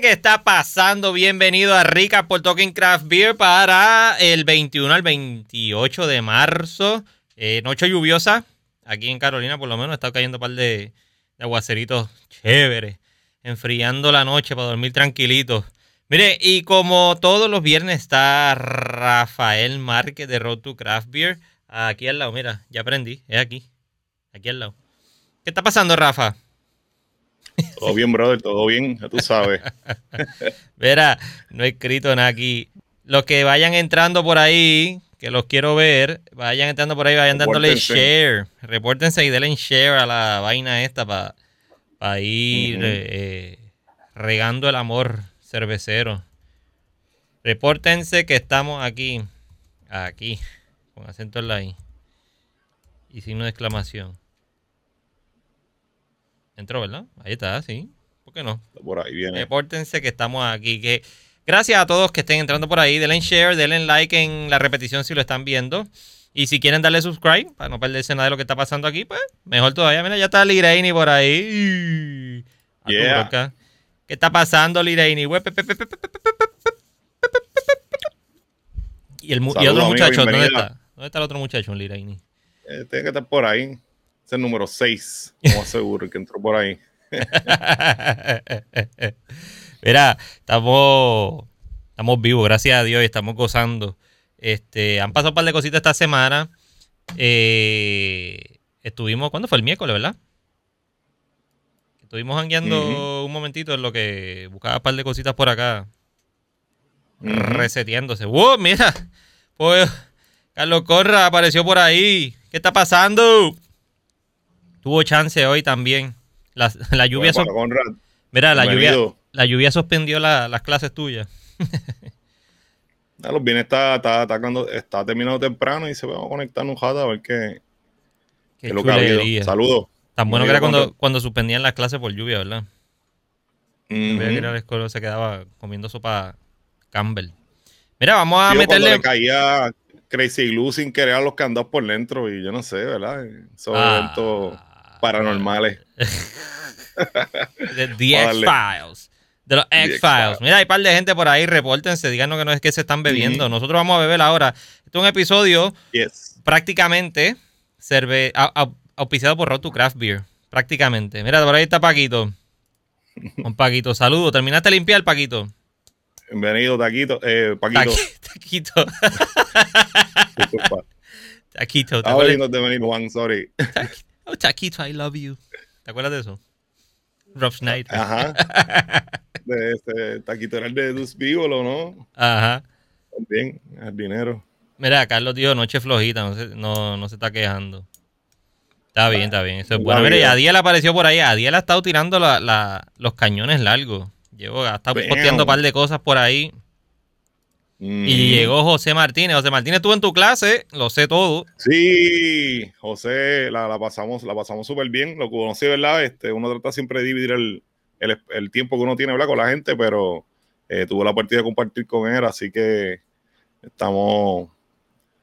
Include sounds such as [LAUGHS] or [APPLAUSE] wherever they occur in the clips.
¿qué está pasando? Bienvenido a Rica por Talking Craft Beer para el 21 al 28 de marzo. Eh, noche lluviosa. Aquí en Carolina, por lo menos, está cayendo un par de, de aguaceritos chéveres. Enfriando la noche para dormir tranquilito. Mire, y como todos los viernes está Rafael Márquez de Road to Craft Beer. Aquí al lado, mira, ya aprendí. Es aquí. Aquí al lado. ¿Qué está pasando, Rafa? [LAUGHS] Todo bien, brother, todo bien, ya tú sabes. [LAUGHS] Verá, no he escrito nada aquí. Los que vayan entrando por ahí, que los quiero ver, vayan entrando por ahí, vayan dándole share. Repórtense y denle share a la vaina esta para ir eh, regando el amor cervecero. Repórtense que estamos aquí. Aquí. Con acento en la I. Y signo de exclamación. Entró, ¿verdad? Ahí está, sí. ¿Por qué no? Por ahí viene. Repórtense que estamos aquí. Que gracias a todos que estén entrando por ahí. Denle share, denle like en la repetición si lo están viendo. Y si quieren darle subscribe para no perderse nada de lo que está pasando aquí, pues mejor todavía. Mira, ya está Liraini por ahí. Yeah. ¿Qué está pasando, Liraini? Y el, y otro muchacho, ¿dónde está? ¿Dónde está el otro muchacho, Liraini? Eh, tiene que estar por ahí. Es el número 6, como seguro, que entró por ahí. [LAUGHS] Mira, estamos, estamos vivos, gracias a Dios, y estamos gozando. Este, han pasado un par de cositas esta semana. Eh, estuvimos, ¿cuándo fue? El miércoles, ¿verdad? Estuvimos hangueando un momentito en lo que buscaba un par de cositas por acá. Reseteándose. ¡Wow! Mira. Pues Carlos Corra apareció por ahí. ¿Qué está pasando? Tuvo chance hoy también. [LAUGHS] La, lluvia. Mira, la lluvia, la lluvia suspendió las clases tuyas. [LAUGHS] los bienes está, está, está, terminando temprano y se va a conectar un jato a ver qué, qué, lo que ha habido. Saludos. Tan bueno que era cuando, cuando suspendían las clases por lluvia, ¿verdad? Uh que a la escuela se quedaba comiendo sopa Campbell. Mira, vamos a meterle. Le caía Crazy Glue sin querer a los candados por dentro y yo no sé, ¿verdad? Esos ah. eventos paranormales. de The X-Files. De los X-Files. Mira, hay un par de gente por ahí, repórtense, díganos que no es que se están bebiendo. Nosotros vamos a beber ahora. Este es un episodio prácticamente serve, auspiciado por Road to Craft Beer. Prácticamente. Mira, por ahí está Paquito. Un Paquito, saludo. ¿Terminaste de limpiar, Paquito? Bienvenido, Taquito. Eh, Paquito. Taquito. [LAUGHS] Taquito. Estaba viendo de venir, Juan, sorry. Oh, Taquito, I love you. ¿Te acuerdas de eso? Rob Schneider. Ajá. [LAUGHS] De este, Taquito era el de Dus Vívolo, ¿no? Ajá. También, el dinero. Mira, Carlos dijo noche flojita, no se, no, no se está quejando. Está bien, está bien. Eso es bueno. Mira, y Adiel apareció por ahí. Adiel ha estado tirando la, la, los cañones largos. Llevo, ha estado posteando un par de cosas por ahí. Y llegó José Martínez. José Martínez estuvo en tu clase, lo sé todo. Sí, José, la, pasamos la pasamos súper bien. Lo conocí, ¿verdad? Este, uno trata siempre de dividir el, el, tiempo que uno tiene ¿verdad? con la gente, pero eh, tuve la partida de compartir con él, así que estamos,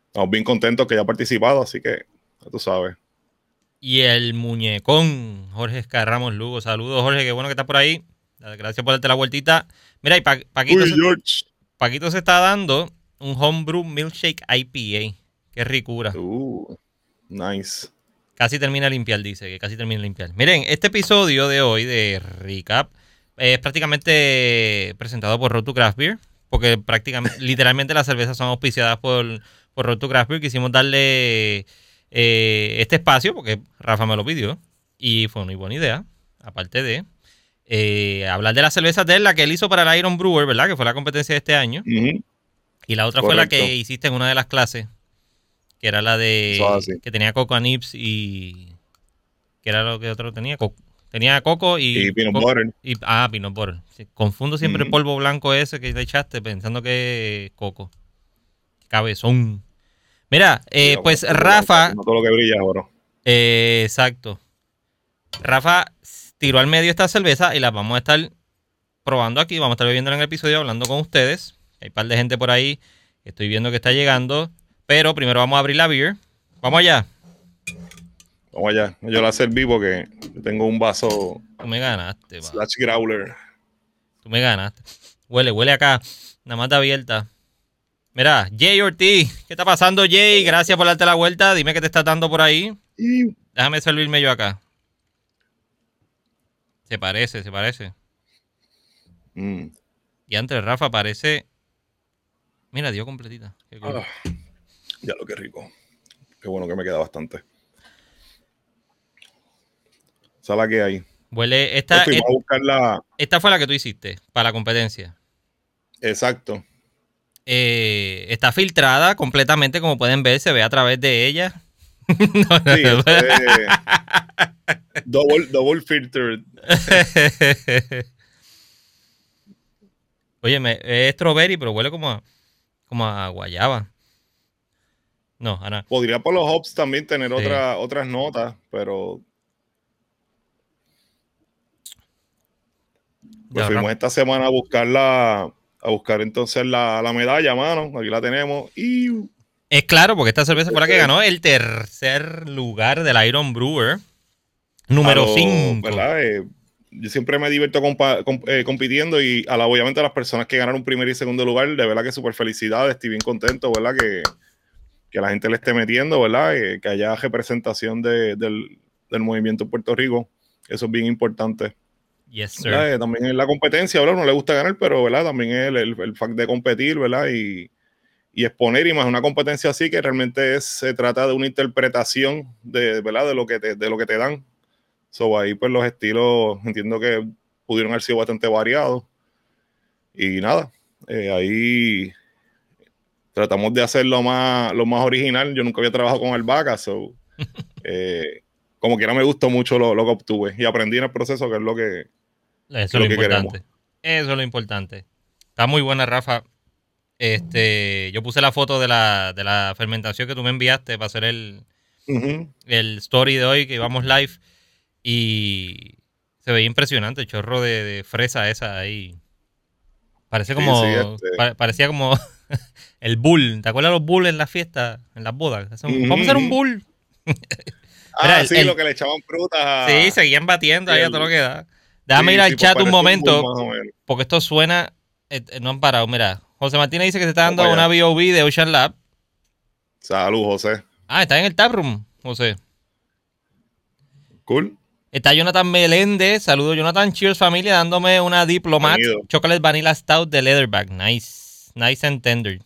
estamos bien contentos que haya participado, así que tú sabes. Y el muñecón, Jorge Escarramos Lugo. Saludos, Jorge, qué bueno que estás por ahí. Gracias por darte la vueltita. Mira, y Paquito. Paquito se está dando un homebrew milkshake IPA. Qué ricura. Uh, nice. Casi termina de limpiar, dice, que casi termina de limpiar. Miren, este episodio de hoy de Recap es prácticamente presentado por Road to Craft Beer, porque prácticamente, [LAUGHS] literalmente las cervezas son auspiciadas por, por Road to Craft Beer. Quisimos darle eh, este espacio, porque Rafa me lo pidió, y fue una buena idea, aparte de eh, hablar de la cerveza de la que él hizo para el Iron Brewer, ¿verdad? Que fue la competencia de este año. Y la otra fue la que hiciste en una de las clases, que era la de que tenía coco nips y que era lo que otro tenía tenía coco y, y peanut butter. ah, peanut butter. confundo siempre el polvo blanco ese que te echaste pensando que es coco. Cabezón. Mira, eh, pues Rafa. todo lo que brilla oro. Eh, exacto. Rafa tiró al medio esta cerveza y la vamos a estar probando aquí. Vamos a estar bebiendo en el episodio hablando con ustedes. Hay un par de gente por ahí que estoy viendo que está llegando. Pero primero vamos a abrir la beer. Vamos allá. Vamos allá. Yo la serví porque tengo un vaso. Tú me ganaste. Slash growler. Tú me ganaste. Huele, huele acá. Nada más está abierta. Mira, Jay Ortiz. ¿Qué está pasando, Jay? Gracias por darte la vuelta. Dime qué te estás dando por ahí. Déjame servirme yo acá. Se parece, se parece. Mm. Y antes Rafa parece. Mira, dio completita. Qué cool. Ah, ya lo que rico. Qué bueno que me queda bastante. Esa es la que hay. Huele. Esta, la. esta fue la que tú hiciste para la competencia. Exacto. Eh, está filtrada completamente, como pueden ver, se ve a través de ella. [LAUGHS] No, no, Sí, no. eso es double, double filtered. Oye, [LAUGHS] es strawberry, pero huele como a, como a guayaba. No, Ana. Podría por los hops también tener Sí. otra- otras notas, pero pues fuimos esta semana a buscar la, a buscar entonces la, la medalla, mano. Aquí la tenemos. Y Es claro, porque esta cerveza fue la que ganó el tercer lugar del Iron Brewer. Número a lo- 5. ¿verdad? Eh, yo siempre me divierto compa- com- eh, compitiendo y a la, obviamente a las personas que ganaron primer y segundo lugar, de verdad que súper felicidades, estoy bien contento, ¿verdad? Que, que la gente le esté metiendo, ¿verdad? Eh, que haya representación de- del, del movimiento en Puerto Rico. Eso es bien importante. Yes, sir. Eh, También en la competencia, ¿verdad? No le gusta ganar, pero ¿verdad? También es el, el, el fact de competir, ¿verdad? Y, y exponer, y más una competencia así que realmente es, se trata de una interpretación de, ¿verdad? de, lo, que te, de lo que te dan. So, ahí pues los estilos entiendo que pudieron haber sido bastante variados. Y nada, eh, ahí tratamos de hacer lo más, lo más original. Yo nunca había trabajado con albahaca, so, [LAUGHS] eh, como quiera me gustó mucho lo, lo que obtuve y aprendí en el proceso, que es lo que, Eso es lo lo que importante. Eso es lo importante. Está muy buena, Rafa. Este, yo puse la foto de la, de la fermentación que tú me enviaste para hacer el, el story de hoy que íbamos live. Y se veía impresionante el chorro de, de fresa esa ahí. Parece como. sí, este. pa- parecía como [LAUGHS] el bull. ¿Te acuerdas los bulls en las fiestas, en las bodas? Vamos a hacer un bull. [LAUGHS] Ah, Mira, el- sí, el- lo que le echaban frutas a... Sí, seguían batiendo ahí a el- todo lo que da. Déjame Sí, ir al sí, chat pues un momento. bull porque esto suena. eh, eh, no han parado. Mira, José Martínez dice que se está dando una. BOB de Ocean Lab. Salud, José. Ah, está en el taproom, José. Cool. Está Jonathan Meléndez. Saludos, Jonathan. Cheers, familia. Dándome una Diplomat Bienvenido. Chocolate Vanilla Stout de Leatherback. Nice. Nice and tender.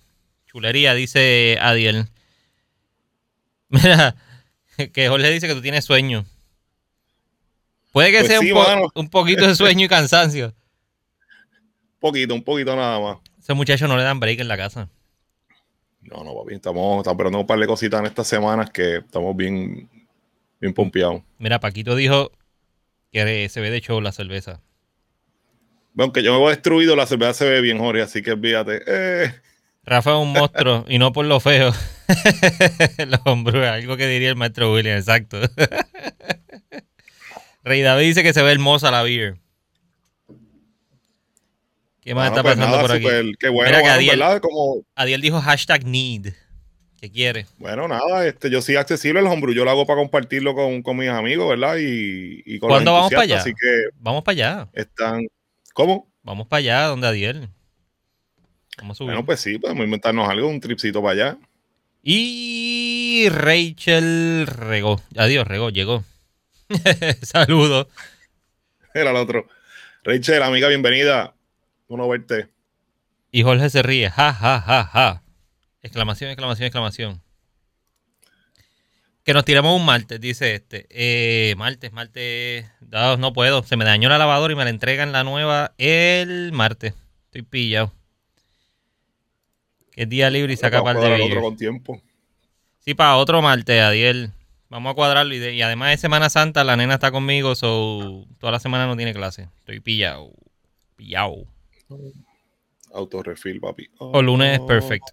Chulería, dice Adiel. [LAUGHS] Mira, que Jorge dice que tú tienes sueño. Puede que Pues sea sí, un, po- mano. un poquito de sueño y [LAUGHS] cansancio. Poquito, un poquito nada más. Ese muchacho no le dan break en la casa. No, no, papi, estamos, estamos esperando un par de cositas en estas semanas que estamos bien, bien pompeados. Mira, Paquito dijo que se ve de show la cerveza. Bueno, aunque yo me voy destruido, la cerveza se ve bien, Jorge, así que olvídate. Eh, Rafa es un [LAUGHS] monstruo y no por lo feo. [LAUGHS] Los hombros, algo que diría el maestro William, exacto. [LAUGHS] Rey David dice que se ve hermosa la beer. ¿Qué más bueno, está pues pasando nada, por aquí? Qué bueno, Mira que mano, Adiel- ¿verdad? Como, Adiel dijo hashtag need. ¿Qué quiere? bueno, nada, este, yo soy accesible el homebrew, yo lo hago para compartirlo con, con mis amigos, ¿verdad? Y, y con los ¿Cuándo vamos para allá? Así que Vamos para allá. están, ¿cómo? Vamos para allá, donde Adiel. Vamos a subir. Bueno, pues sí, podemos inventarnos algo, un tripcito para allá. Y Rachel regó. Adiós, regó, llegó. [LAUGHS] Saludos. Era el otro. Rachel, amiga, bienvenida. Bueno verte. Y Jorge se ríe. Ja, ja, ja, ja. Exclamación, exclamación, exclamación. Que nos tiramos un martes, dice este. Eh, martes, martes. No, no puedo. Se me dañó la lavadora y me la entregan la nueva el martes. Estoy pillado. Que es día libre y saca par de otro con tiempo. Sí, para otro martes, Adiel. Vamos a cuadrarlo. Y, de- y además de Semana Santa, la nena está conmigo, so toda la semana no tiene clase. Estoy pillado. Pillado. Autorefil, papi. O lunes es perfecto.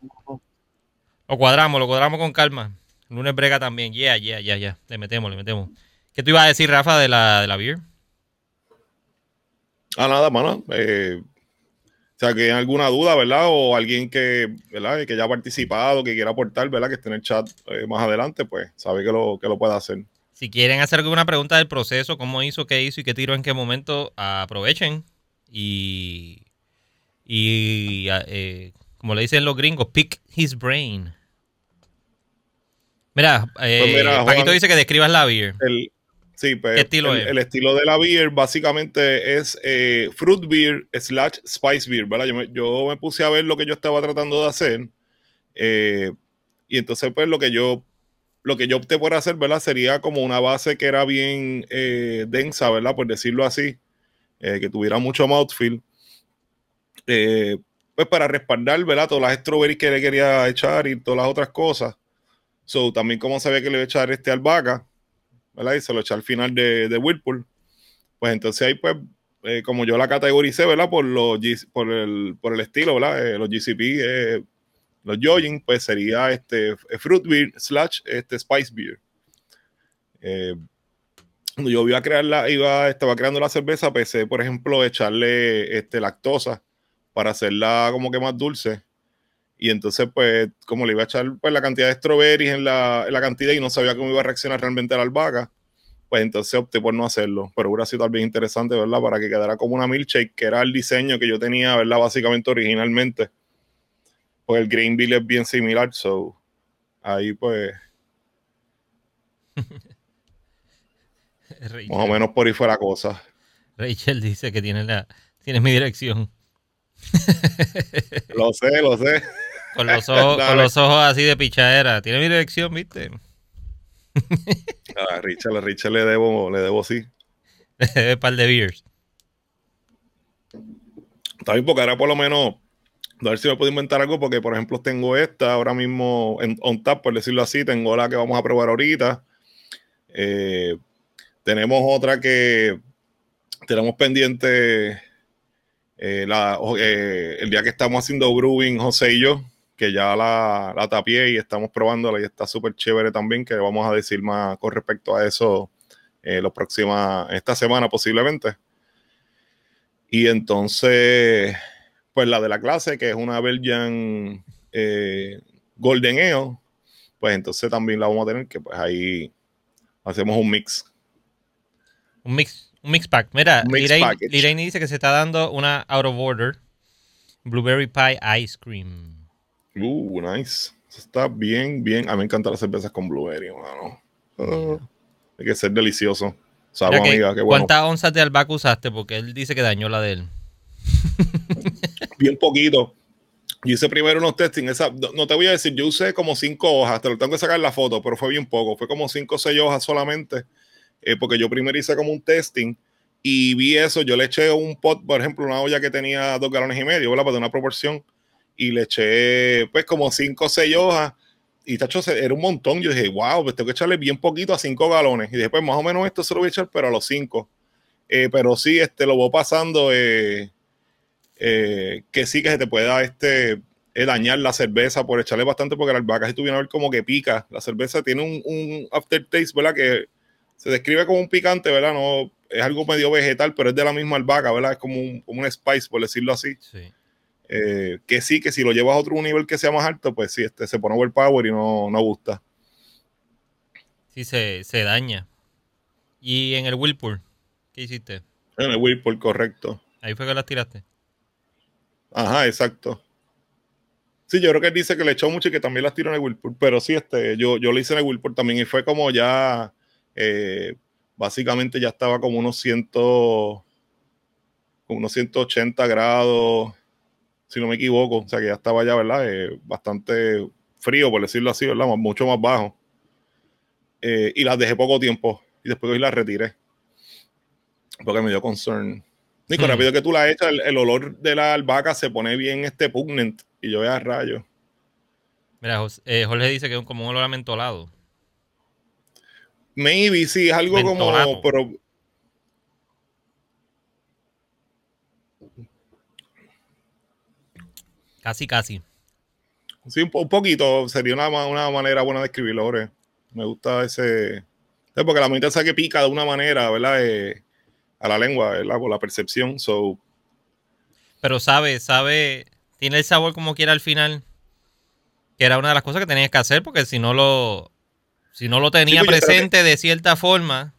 Lo cuadramos, lo cuadramos con calma. Lunes brega también. Yeah, yeah, yeah, yeah. Le metemos, le metemos. ¿Qué tú ibas a decir, Rafa, de la, de la beer? Ah, nada, mano. Eh, o sea, que hay alguna duda, ¿verdad? O alguien que, ¿verdad? Que ya ha participado, que quiera aportar, ¿verdad? Que esté en el chat eh, más adelante, pues sabe que lo, que lo puede hacer. Si quieren hacer alguna pregunta del proceso, cómo hizo, qué hizo y qué tiró en qué momento, aprovechen. y, y eh, como le dicen los gringos, pick his brain. Mira, eh, mira, Paquito dice que describas la beer. El, sí, pues, ¿Qué estilo el, es? el estilo de la beer básicamente es eh, fruit beer slash spice beer, ¿verdad? Yo me, yo me puse a ver lo que yo estaba tratando de hacer eh, y entonces pues lo que yo lo que yo opté por hacer, ¿verdad? Sería como una base que era bien densa, ¿verdad? Por decirlo así, que tuviera mucho mouthfeel. Eh, pues para respaldar, ¿verdad? Todas las strawberries que le quería echar y todas las otras cosas. So, también como sabía que le iba a echar este albahaca, ¿verdad? Y se lo eché al final de, de Whirlpool. Pues entonces ahí, pues, eh, como yo la categoricé, ¿verdad? Por, los, por, el, por el estilo, ¿verdad? Eh, los GCP, eh, los Jogging, pues sería este eh, Fruit Beer slash este Spice Beer. Eh, cuando yo iba a crearla, iba, estaba creando la cerveza, pensé, por ejemplo, echarle este, lactosa para hacerla como que más dulce. Y entonces, pues, como le iba a echar pues, la cantidad de strawberries en la, en la cantidad y no sabía cómo iba a reaccionar realmente la albahaca, pues entonces opté por no hacerlo. Pero hubiera sido tal vez interesante, ¿verdad? Para que quedara como una milkshake, que era el diseño que yo tenía, ¿verdad? Básicamente originalmente. Pues el green bill es bien similar, so ahí pues [LAUGHS] más o menos por ahí fue la cosa. Rachel dice que tiene la, tienes mi dirección. [LAUGHS] Lo sé, lo sé. Con los [LAUGHS] ojos, con los ojos así de pichadera. Tiene mi dirección, ¿viste? A Richard, a Richard le debo, le debo sí. [LAUGHS] Un par de beers. Está bien, porque ahora por lo menos, a ver si me puedo inventar algo, porque por ejemplo tengo esta ahora mismo en on tap, por decirlo así, tengo la que vamos a probar ahorita. Eh, tenemos otra que tenemos pendiente eh, eh, el día que estamos haciendo brewing, José y yo, que ya la, la tapié y estamos probándola y está súper chévere también, que vamos a decir más con respecto a eso eh, los próximas, esta semana posiblemente. Y entonces, pues la de la clase, que es una Belgian eh, Golden Ale, pues entonces también la vamos a tener, que pues ahí hacemos un mix. Un mix, un mix pack. Mira, Liraine, dice que se está dando una out of order blueberry pie ice cream. Uh, nice. Eso está bien, bien. A mí me encantan las cervezas con blueberry, mano. Ah, hay que ser delicioso. Que, amiga, qué bueno. ¿Cuántas onzas de albahaca usaste? Porque él dice que dañó la de él. [LAUGHS] Bien poquito. Yo hice primero unos testing. Esa, no, no te voy a decir, yo usé como cinco hojas. Te lo tengo que sacar la foto, pero fue bien poco. Fue como cinco o seis hojas solamente. Eh, porque yo primero hice como un testing y vi eso. Yo le eché un pot, por ejemplo, una olla que tenía dos galones y medio, ¿verdad? Para una proporción. Y le eché, pues, como cinco o seis hojas. Y tacho, era un montón. Yo dije, wow, pues tengo que echarle bien poquito a cinco galones. Y después, más o menos, esto se lo voy a echar, pero a los cinco. Eh, pero sí, este, lo voy pasando. Eh, eh, que sí que se te pueda este, eh, dañar la cerveza por echarle bastante, porque la albahaca, si tú vienes a ver como que pica, la cerveza tiene un, un aftertaste, ¿verdad? Que se describe como un picante, ¿verdad? No, es algo medio vegetal, pero es de la misma albahaca, ¿verdad? Es como un, como un spice, por decirlo así. Sí. Eh, que sí, que si lo llevas a otro nivel que sea más alto, pues sí, este, se pone overpower y no, no gusta. Sí, se, se daña. Y en el Whirlpool, ¿qué hiciste? En el Whirlpool, correcto. Ahí fue que las tiraste. Ajá, exacto. Sí, yo creo que él dice que le echó mucho y que también las tiró en el Whirlpool, pero sí, este, yo, yo lo hice en el Whirlpool también y fue como ya, eh, básicamente ya estaba como unos, ciento, como unos 180 grados, si no me equivoco, o sea que ya estaba ya, ¿verdad? Eh, bastante frío, por decirlo así, ¿verdad? Mucho más bajo. Eh, y las dejé poco tiempo y después hoy las retiré porque me dio concern. Nico, Hmm. rápido que tú la echas, el, el olor de la albahaca se pone bien este pugnant y yo vea rayo. Mira, Jos- eh, Jorge dice que es como un olor a mentolado. Maybe sí, es algo Mentolato. como, pero Casi, casi. sí, un, po- un poquito, sería una, una manera buena de escribirlo, Jorge. Me gusta ese, es porque la mente sabe que pica de una manera, ¿verdad? Eh, a la lengua, ¿verdad? Por la percepción, so, Pero sabe, sabe, tiene el sabor como quiera al final. Que era una de las cosas que tenías que hacer, porque si no lo, si no lo tenía pues presente de cierta forma,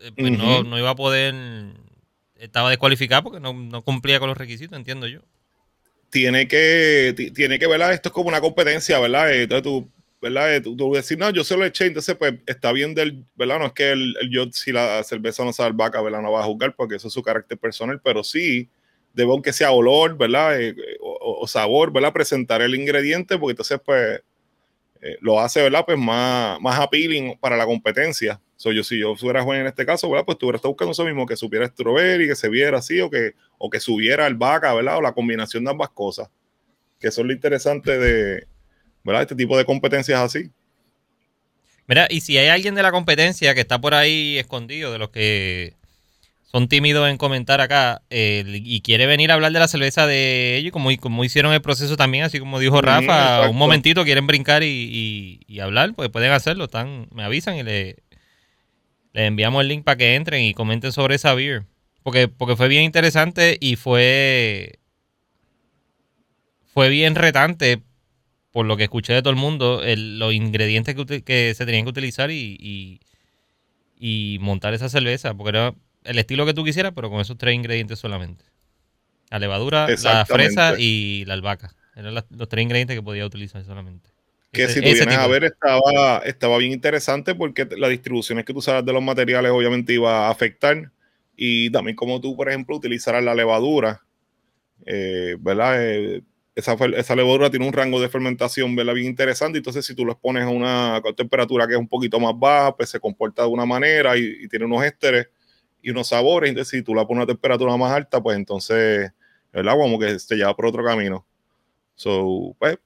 eh, pues no, no iba a poder estaba descualificada porque no, no cumplía con los requisitos, entiendo yo. Tiene que, ti- tiene que, ¿verdad? Esto es como una competencia, ¿verdad? Eh, Entonces tú, ¿verdad? Eh, Tú, tú decir, no, yo se lo eché, entonces pues está bien del, ¿verdad? No es que el, el yo, si la cerveza no sabe vaca, ¿verdad? No va a juzgar porque eso es su carácter personal, pero sí, debe aunque sea olor, ¿verdad? Eh, eh, o, o sabor, ¿verdad? Presentar el ingrediente, porque entonces pues eh, lo hace, ¿verdad? Pues más, más appealing para la competencia. So, yo, si yo fuera juez en este caso, ¿verdad? Pues tú buscando eso mismo, que supiera strawberry, que se viera así, o que, o que subiera el vaca, ¿verdad? O la combinación de ambas cosas. Que eso es lo interesante de, ¿verdad? Este tipo de competencias así. Mira, y si hay alguien de la competencia que está por ahí escondido, de los que son tímidos en comentar acá, eh, y quiere venir a hablar de la cerveza de ellos, como, como hicieron el proceso también, así como dijo Rafa, exacto. un momentito quieren brincar y, y- y hablar, pues pueden hacerlo, están, me avisan y le, le enviamos el link para que entren y comenten sobre esa beer. Porque, porque fue bien interesante y fue, fue bien retante por lo que escuché de todo el mundo, el- los ingredientes que, que se tenían que utilizar y, y- y montar esa cerveza, porque era el estilo que tú quisieras, pero con esos tres ingredientes solamente. La levadura, la fresa y la albahaca. Eran los tres ingredientes que podía utilizar solamente. Que Ese- si tú vienes a ver, estaba, estaba bien interesante porque las distribuciones que tú usabas de los materiales obviamente iba a afectar. Y también como tú, por ejemplo, utilizaras la levadura, eh, ¿verdad? Eh, esa, levadura tiene un rango de fermentación, ¿verdad? Bien interesante. Entonces, si tú lo pones a una temperatura que es un poquito más baja, pues se comporta de una manera y, y tiene unos ésteres y unos sabores. Entonces, si tú la pones a una temperatura más alta, pues entonces el agua como que se lleva por otro camino. So, pues,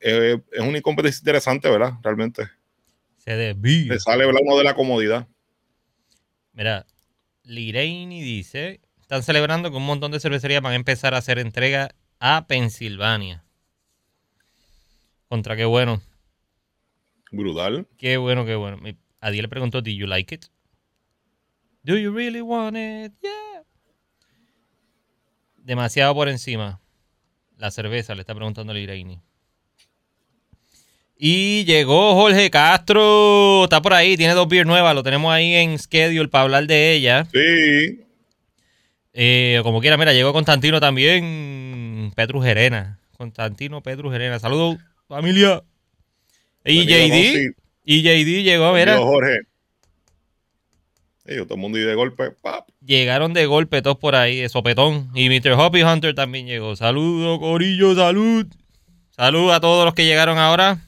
eh, es una competencia interesante, ¿verdad? Realmente. Se desvía. Le sale ¿verdad? uno de la comodidad. Mira, Lireini dice, están celebrando que un montón de cervecerías van a empezar a hacer entrega a Pensilvania. Contra qué bueno, Brutal. qué bueno, qué bueno. Adiel le preguntó, ¿Do you like it? ¿Do you really want it? Yeah. Demasiado por encima. La cerveza, le está preguntando Lireini. Y llegó Jorge Castro. Está por ahí, tiene dos beers nuevas. Lo tenemos ahí en schedule para hablar de ella. Sí. Eh, como quiera, mira, llegó Constantino también. Petru Gerena. Constantino Petru Gerena. Saludos, familia. Y JD. Y JD llegó, mira. Venido, Jorge. Yo, todo el mundo y de golpe. ¡pap! Llegaron de golpe todos por ahí, de sopetón. Y Mr. Hoppy Hunter también llegó. Saludos, Corillo, salud. Salud a todos los que llegaron ahora.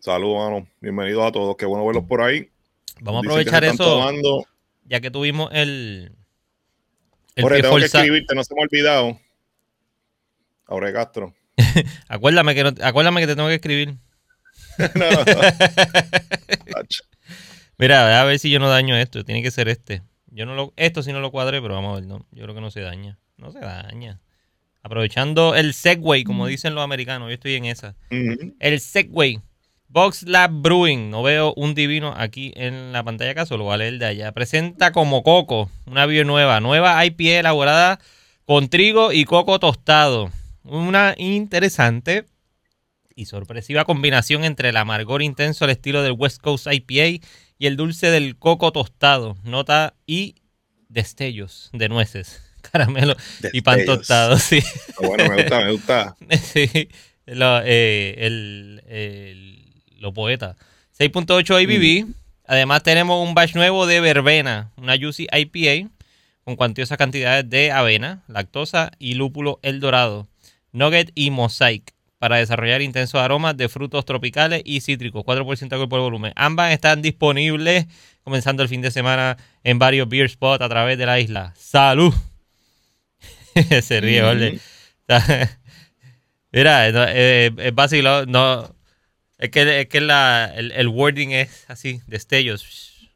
Saludos, mano. Bienvenidos a todos. Qué bueno verlos por ahí. Vamos a aprovechar eso, tomando. ya que tuvimos el. El Jorge, tengo que escribirte, no se me ha olvidado. Ahora Castro. [LAUGHS] Acuérdame que, no- acuérdame que te tengo que escribir. [LAUGHS] No. [LAUGHS] Mira, a ver si yo no daño esto. Tiene que ser este. Yo no lo, esto sí no lo cuadré, pero vamos a ver. No, yo creo que no se daña. No se daña. Aprovechando el Segway, como dicen los americanos. Yo estoy en esa. El Segway. Box Lab Brewing. No veo un divino aquí en la pantalla acá, solo vale el de allá. Presenta como coco. Una beer nueva. Nueva IPA elaborada con trigo y coco tostado. Una interesante y sorpresiva combinación entre el amargor intenso al estilo del West Coast IPA y el dulce del coco tostado. Nota y destellos de nueces, [LAUGHS] caramelo y pan tostado. Sí. Bueno, me gusta, me gusta. [LAUGHS] Sí, lo, eh, el, el- lo poeta. 6.8 ABV. Además tenemos un batch nuevo de verbena, una Juicy IPA con cuantiosas cantidades de avena, lactosa y lúpulo El Dorado, nugget y mosaic para desarrollar intensos aromas de frutos tropicales y cítricos, 4% de alcohol por volumen. Ambas están disponibles comenzando el fin de semana en varios beer spots a través de la isla. ¡Salud! [LAUGHS] Se ríe. Jorge. Mira, no, eh, es vacilo, no. Es que, es que la, el, el wording es así, destellos.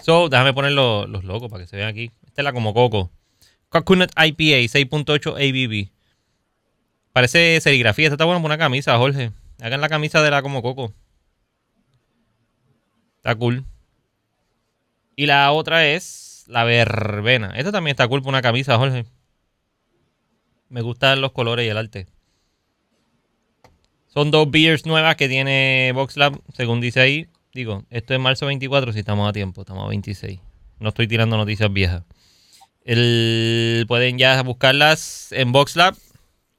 So, déjame poner los, logos para que se vean aquí. Esta es la como coco. Coconut IPA, 6.8 ABV. Parece serigrafía. Esta está buena por una camisa, Jorge. Hagan la camisa de la como coco. Está cool. Y la otra es la verbena. Esta también está cool por una camisa, Jorge. Me gustan los colores y el arte. Son dos beers nuevas que tiene VoxLab, según dice ahí. Digo, esto es marzo 24 si estamos a tiempo, estamos a 26. No estoy tirando noticias viejas. El, pueden ya buscarlas en VoxLab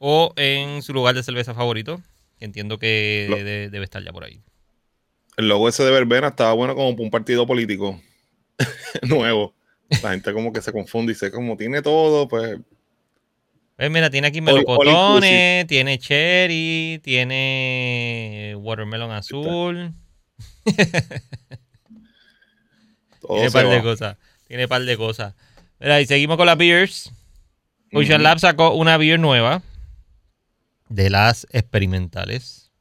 o en su lugar de cerveza favorito, que entiendo que de- debe estar ya por ahí. El logo ese de verbena estaba bueno como para un partido político [LAUGHS] nuevo. La gente como que se confunde y dice, como tiene todo, pues Pues mira, tiene aquí melocotones, tiene cherry, tiene watermelon azul, [LAUGHS] tiene par de cosas. Tiene par de cosas. Mira, y seguimos con las beers. Ocean. Lab sacó una beer nueva de las experimentales.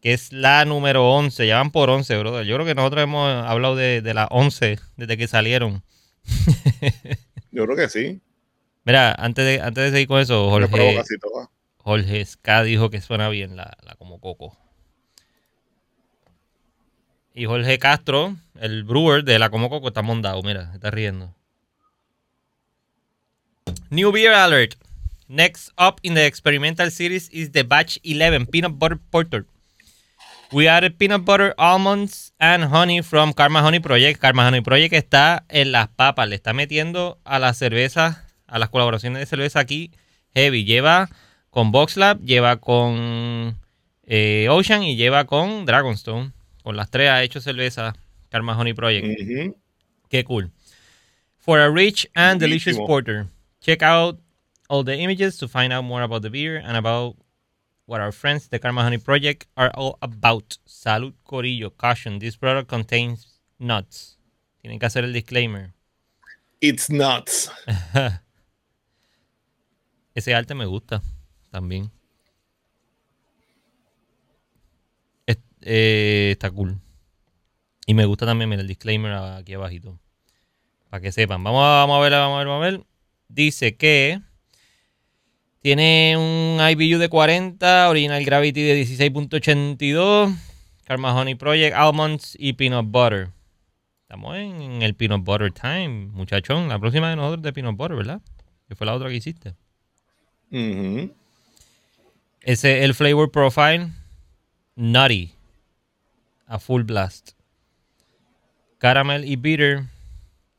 Que es la número 11. Ya van por 11, brother. Yo creo que nosotros hemos hablado de, de las 11 desde que salieron. [LAUGHS] Yo creo que sí. Mira, antes de, antes de seguir con eso, Jorge. Jorge Ska dijo que suena bien la, la como coco. Y Jorge Castro, el brewer de la como coco, está mondado. Mira, está riendo. New beer alert. Next up in the experimental series is the batch 11 peanut butter porter. We added peanut butter, almonds and honey from Karma Honey Project. Karma Honey Project está en las papas. Le está metiendo a las cervezas, a las colaboraciones de cerveza aquí heavy. Lleva con VoxLab, lleva con eh, Ocean y lleva con Dragonstone. Con las tres ha hecho cerveza Karma Honey Project. Qué cool. For a rich and delicious porter. Check out all the images to find out more about the beer and about what our friends, the Karma Honey Project, are all about. Salud Corillo. Caution. This product contains nuts. Tienen que hacer el disclaimer. It's nuts. [LAUGHS] Ese arte me gusta también. Es- eh, está cool. Y me gusta también mira, el disclaimer aquí abajito. Para que sepan. Vamos a, vamos a ver, vamos a ver, vamos a ver. Dice que tiene un IBU de 40, Original Gravity de 16.82, Karma Honey Project, Almonds y Peanut Butter. Estamos en el Peanut Butter Time, muchachón. La próxima de nosotros de Peanut Butter, ¿verdad? Que fue la otra que hiciste. Ese el flavor profile nutty a full blast. Caramel y bitter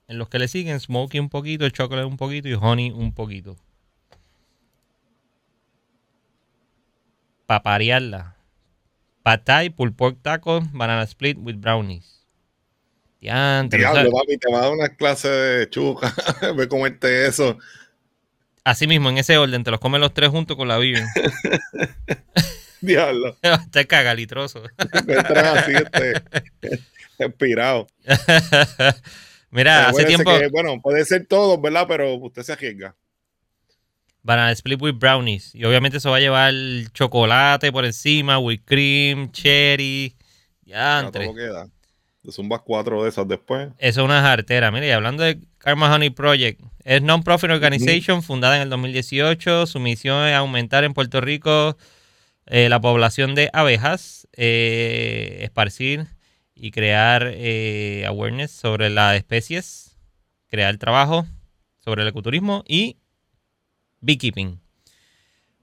en los que le siguen smoky un poquito, chocolate un poquito y honey un poquito. Para parearla. Pad thai, pulled pork tacos, banana split with brownies. Diantre, Diablo, papi, te va a dar una clase de chuca. [LAUGHS] Ve comerte eso. así mismo, en ese orden, te los comen los tres juntos con la beer. [LAUGHS] [LAUGHS] Diablo. Está cagalitroso. Entran así, este, inspirado. Mira, hace tiempo. que, bueno, puede ser todo, ¿verdad? Pero usted se arriesga. Banana split with brownies. Y obviamente eso va a llevar chocolate por encima, whipped cream, cherry. Ya, todo queda. Zumbas cuatro de esas después. Eso es una jartera. Mira, y hablando de Karma Honey Project, es non-profit organization fundada en el 2018. Su misión es aumentar en Puerto Rico eh, la población de abejas, eh, esparcir y crear eh, awareness sobre las especies, crear trabajo sobre el ecoturismo y beekeeping.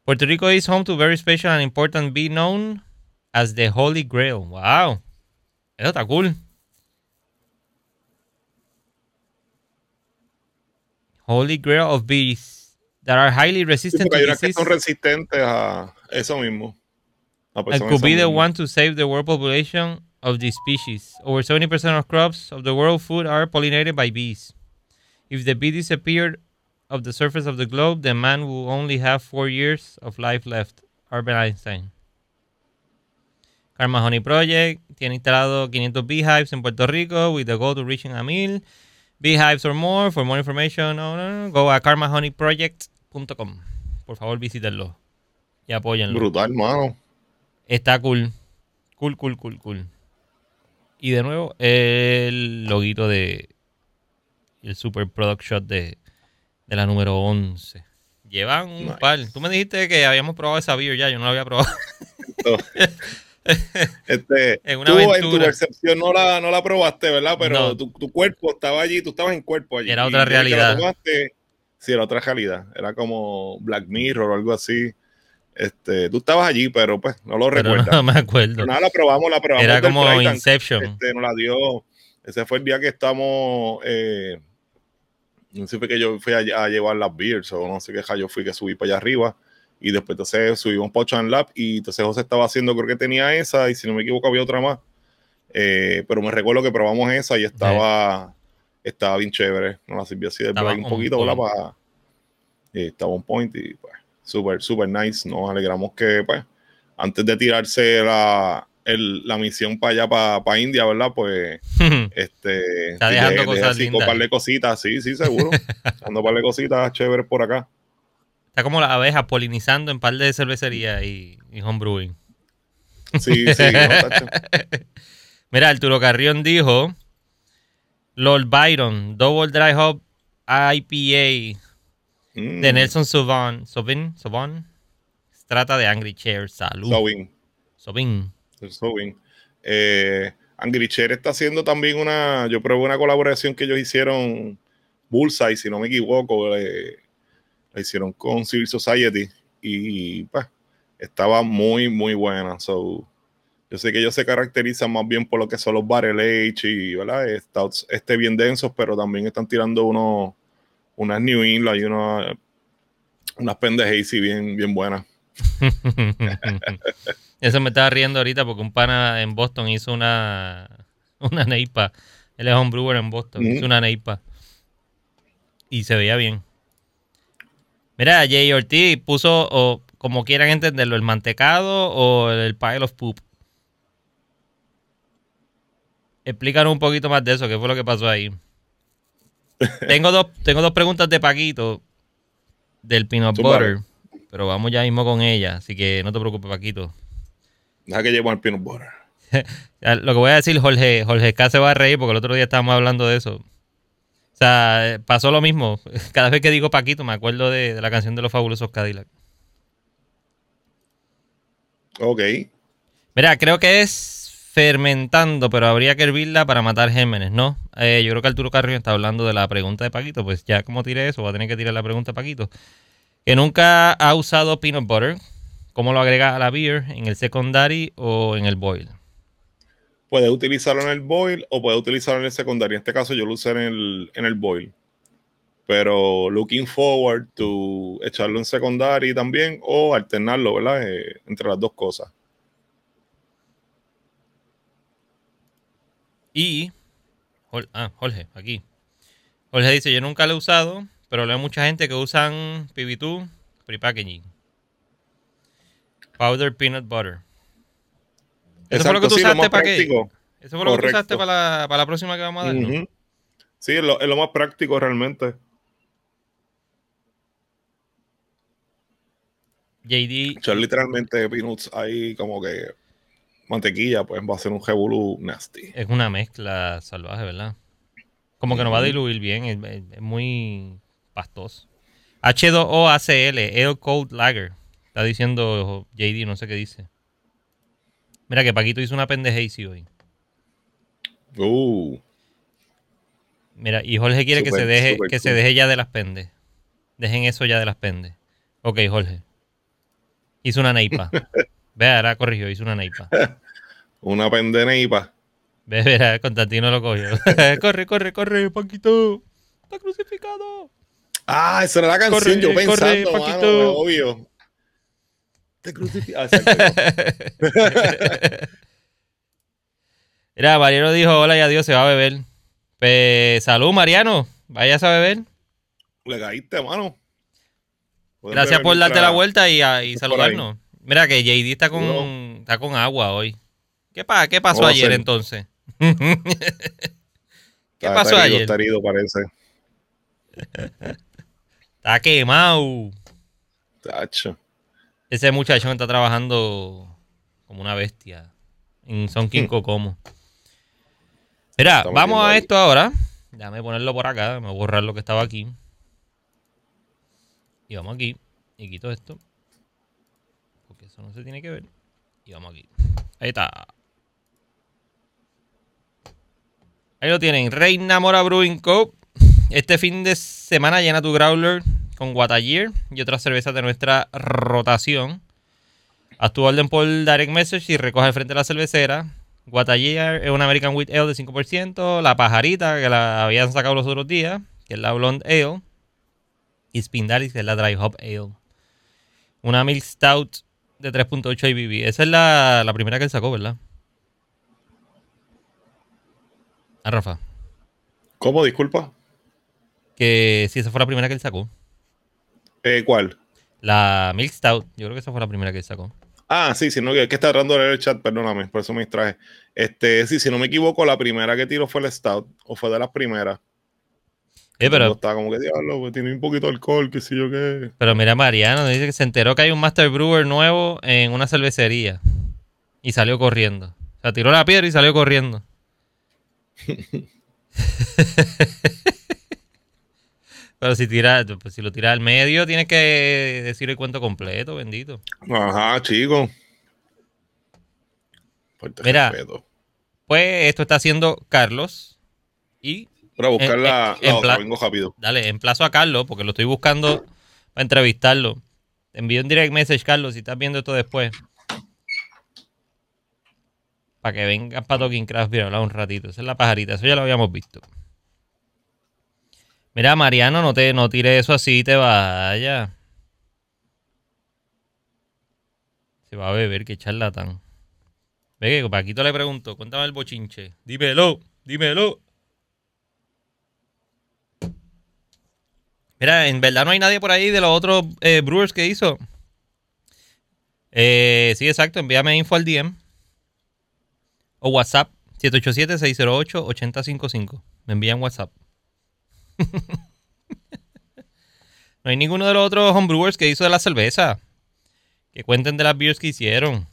Puerto Rico is home to very special and important bee known as the Holy Grail. Wow. Eso está cool. Holy Grail of bees that are highly resistant porque to hay unas que disease. son resistentes a eso mismo. A and could be eso the mismo. one to save the world population of this species. Over 70% of crops of the world food are pollinated by bees. If the bee disappeared of the surface of the globe, the man will only have four years of life left. Albert Einstein. Karma Honey Project tiene instalado 500 beehives en Puerto Rico with the goal to reaching a mil beehives or more. For more information, no, no, no, go a karmahoneyproject.com. Por favor, visítenlo y apóyenlo. Brutal, mano. Está cool. Cool, cool, cool, cool. Y de nuevo, el loguito de el Super Product Shot de, de la número 11. Llevan un Nice. par. Tú me dijiste que habíamos probado esa beer ya, yo no la había probado. [LAUGHS] Este, En una tú en tu percepción no la, no la probaste, ¿verdad? Pero No. tu, tu cuerpo estaba allí, tú estabas en cuerpo allí. Era otra realidad. tomaste, sí, era otra realidad. Era como Black Mirror o algo así. Este, tú estabas allí, pero pues no lo pero recuerdas. no [LAUGHS] me acuerdo. Pero nada, la probamos, la probamos. Era como Inception. este, nos la dio. Ese fue el día que estamos eh, No sé fue que yo fui a, a llevar las beers o no sé qué yo fui que subí para allá arriba. Y después entonces subimos Pocho and Lab y entonces José estaba haciendo, creo que tenía esa y si no me equivoco había otra más. Eh, pero me recuerdo que probamos esa y estaba, estaba bien chévere. Nos la sirvió así de un poquito, ¿verdad? Para, estaba un point y pues súper, súper nice. Nos alegramos que pues antes de tirarse la, el, la misión para allá, para, para, India, ¿verdad? Pues [LAUGHS] este, está dejando cosas de, lindas. par de cositas, sí, sí, seguro. [LAUGHS] dejando par de cositas chéveres por acá. Está como las abejas polinizando en par de cervecería y, y homebrewing. Sí, sí. [LAUGHS] Mira, Arturo Carrión dijo: Lord Byron, Double Dry Hop IPA de mm. Nelson Sauvin. Sauvin, Sauvin. Trata de Angry Chair. Salud. Sauvin. Sauvin. Sauvin. Eh, está haciendo también una. Yo probé una colaboración que ellos hicieron. Bullseye, si no me equivoco. La hicieron con Civil Society y pues estaba muy, muy buena. So, yo sé que ellos se caracterizan más bien por lo que son los Barrel Age y ¿verdad? Este bien densos, pero también están tirando unos unas New England y unas, unas pendejas bien, bien buenas. [LAUGHS] Eso me estaba riendo ahorita porque un pana en Boston hizo una, una neipa. Él es homebrewer en Boston, hizo una neipa. Y se veía bien. Mira, Jay Ortiz puso, o como quieran entenderlo, el mantecado o el pile of poop. Explícanos un poquito más de eso, qué fue lo que pasó ahí. [LAUGHS] tengo, dos, tengo dos preguntas de Paquito del peanut butter, pero vamos ya mismo con ella, así que no te preocupes, Paquito. Deja que llevo el peanut butter. [LAUGHS] lo que voy a decir, Jorge, Jorge K se va a reír porque el otro día estábamos hablando de eso. O sea, pasó lo mismo. [LAUGHS] Cada vez que digo Paquito me acuerdo de, la canción de los fabulosos Cadillac. Ok. Mira, creo que es fermentando, pero habría que hervirla para matar gérmenes, ¿no? Eh, yo creo que Arturo Carrillo está hablando de la pregunta de Paquito. Pues ya como tiré eso, voy a tener que tirar la pregunta de Paquito. Que nunca ha usado peanut butter. ¿Cómo lo agrega a la beer? ¿En el secondary o en el boil? puedes utilizarlo en el boil o puedes utilizarlo en el secundario. En este caso yo lo usé en el, en el boil. Pero looking forward to echarlo en secundario también o alternarlo, ¿verdad? Eh, entre las dos cosas. Y, ah, Jorge, aquí. Jorge dice, yo nunca lo he usado, pero leo mucha gente que usan PB2 prepackaging. Powder peanut butter. ¿Eso fue lo que tú usaste para qué? ¿Eso fue lo que tú usaste para la, próxima que vamos a dar? Sí, es lo, más práctico realmente. JD. Echar literalmente peanuts ahí como que mantequilla, pues va a ser un revolú nasty. Es una mezcla salvaje, ¿verdad? Como que no va a diluir bien, es, muy pastoso. H2OACL, Air Cold Lager. Está diciendo JD, no sé qué dice. Mira que Paquito hizo una pendejez hoy. Uh. Mira, y Jorge quiere que se deje, que se deje ya de las pendes. Dejen eso ya de las pendes. Ok, Jorge. Hizo una neipa. [LAUGHS] Ve, ahora corrigió, hizo una neipa. [LAUGHS] una pende neipa. Ve, verá, Constantino lo cogió. [LAUGHS] corre, corre, corre, Paquito. Está crucificado. Ah, esa era la canción. yo pensando, corre, Paquito. obvio. Ah, [LAUGHS] Mira, Mariano dijo hola y adiós, se va a beber. Pues, salud, Mariano. Vayas a beber. Le caíste, mano. Gracias por darte la vuelta y, saludarnos. Mira que JD está con, está con agua hoy. ¿Qué, ¿Qué pasó ayer entonces? [LAUGHS] ¿Qué pasó ayer? Está herido, parece. [LAUGHS] está quemado. Tacho. Ese muchacho está trabajando como una bestia en Son King Kokomo. Mira, vamos a esto ahora. Déjame ponerlo por acá. Me voy a borrar lo que estaba aquí. Y vamos aquí. Y quito esto. Porque eso no se tiene que ver. Y vamos aquí. Ahí está. Ahí lo tienen. Reina Mora Brewing Co. Este fin de semana llena tu growler con Guatayir y otras cervezas de nuestra rotación. Haz tu orden por direct message y recoge al frente de la cervecera. Guatayir es un American Wheat Ale de 5%. La pajarita que la habían sacado los otros días. que es la Blonde Ale. Y Spindalis, que es la Dry Hop Ale. Una Milk Stout de 3.8 IBB. Esa es la, la primera que él sacó, ¿verdad? Ah, Rafa. ¿Cómo? Disculpa. Que si esa fue la primera que él sacó. Eh, ¿Cuál? La Milk Stout. Yo creo que esa fue la primera que sacó. Ah, sí, si no, que, que está tratando de leer el chat, perdóname, por eso me distraje. Este, sí, si no me equivoco, la primera que tiró fue el Stout, o fue de las primeras. Eh, pero, Está como que diablo, pues, tiene un poquito de alcohol, qué sé yo qué. pero mira, Mariano dice que se enteró que hay un Master Brewer nuevo en una cervecería. Y salió corriendo. O sea, tiró la piedra y salió corriendo. [LAUGHS] pero si tira, pues, si lo tira al medio, tienes que decir el cuento completo, bendito. Ajá, chico. Fuerte Mira. respeto. Pues esto está haciendo Carlos. Y Para buscar en- la, en la otra, vengo rápido. Dale, emplazo a Carlos porque lo estoy buscando para entrevistarlo. Te envío un direct message, Carlos, si estás viendo esto después. Para que vengas para Talking Craft a hablar un ratito. Esa es la pajarita, eso ya lo habíamos visto. Mira, Mariano, no te no tire eso así te vaya. Se va a beber, que charlatán. Ve que Paquito le pregunto, cuéntame el bochinche. Dímelo, dímelo. Mira, en verdad no hay nadie por ahí de los otros eh, Brewers que hizo. Eh, sí, exacto. Envíame info al DM. O WhatsApp. 787-608-8055. Me envían WhatsApp. [LAUGHS] no hay ninguno de los otros homebrewers que hizo de la cerveza. Que cuenten de las beers que hicieron.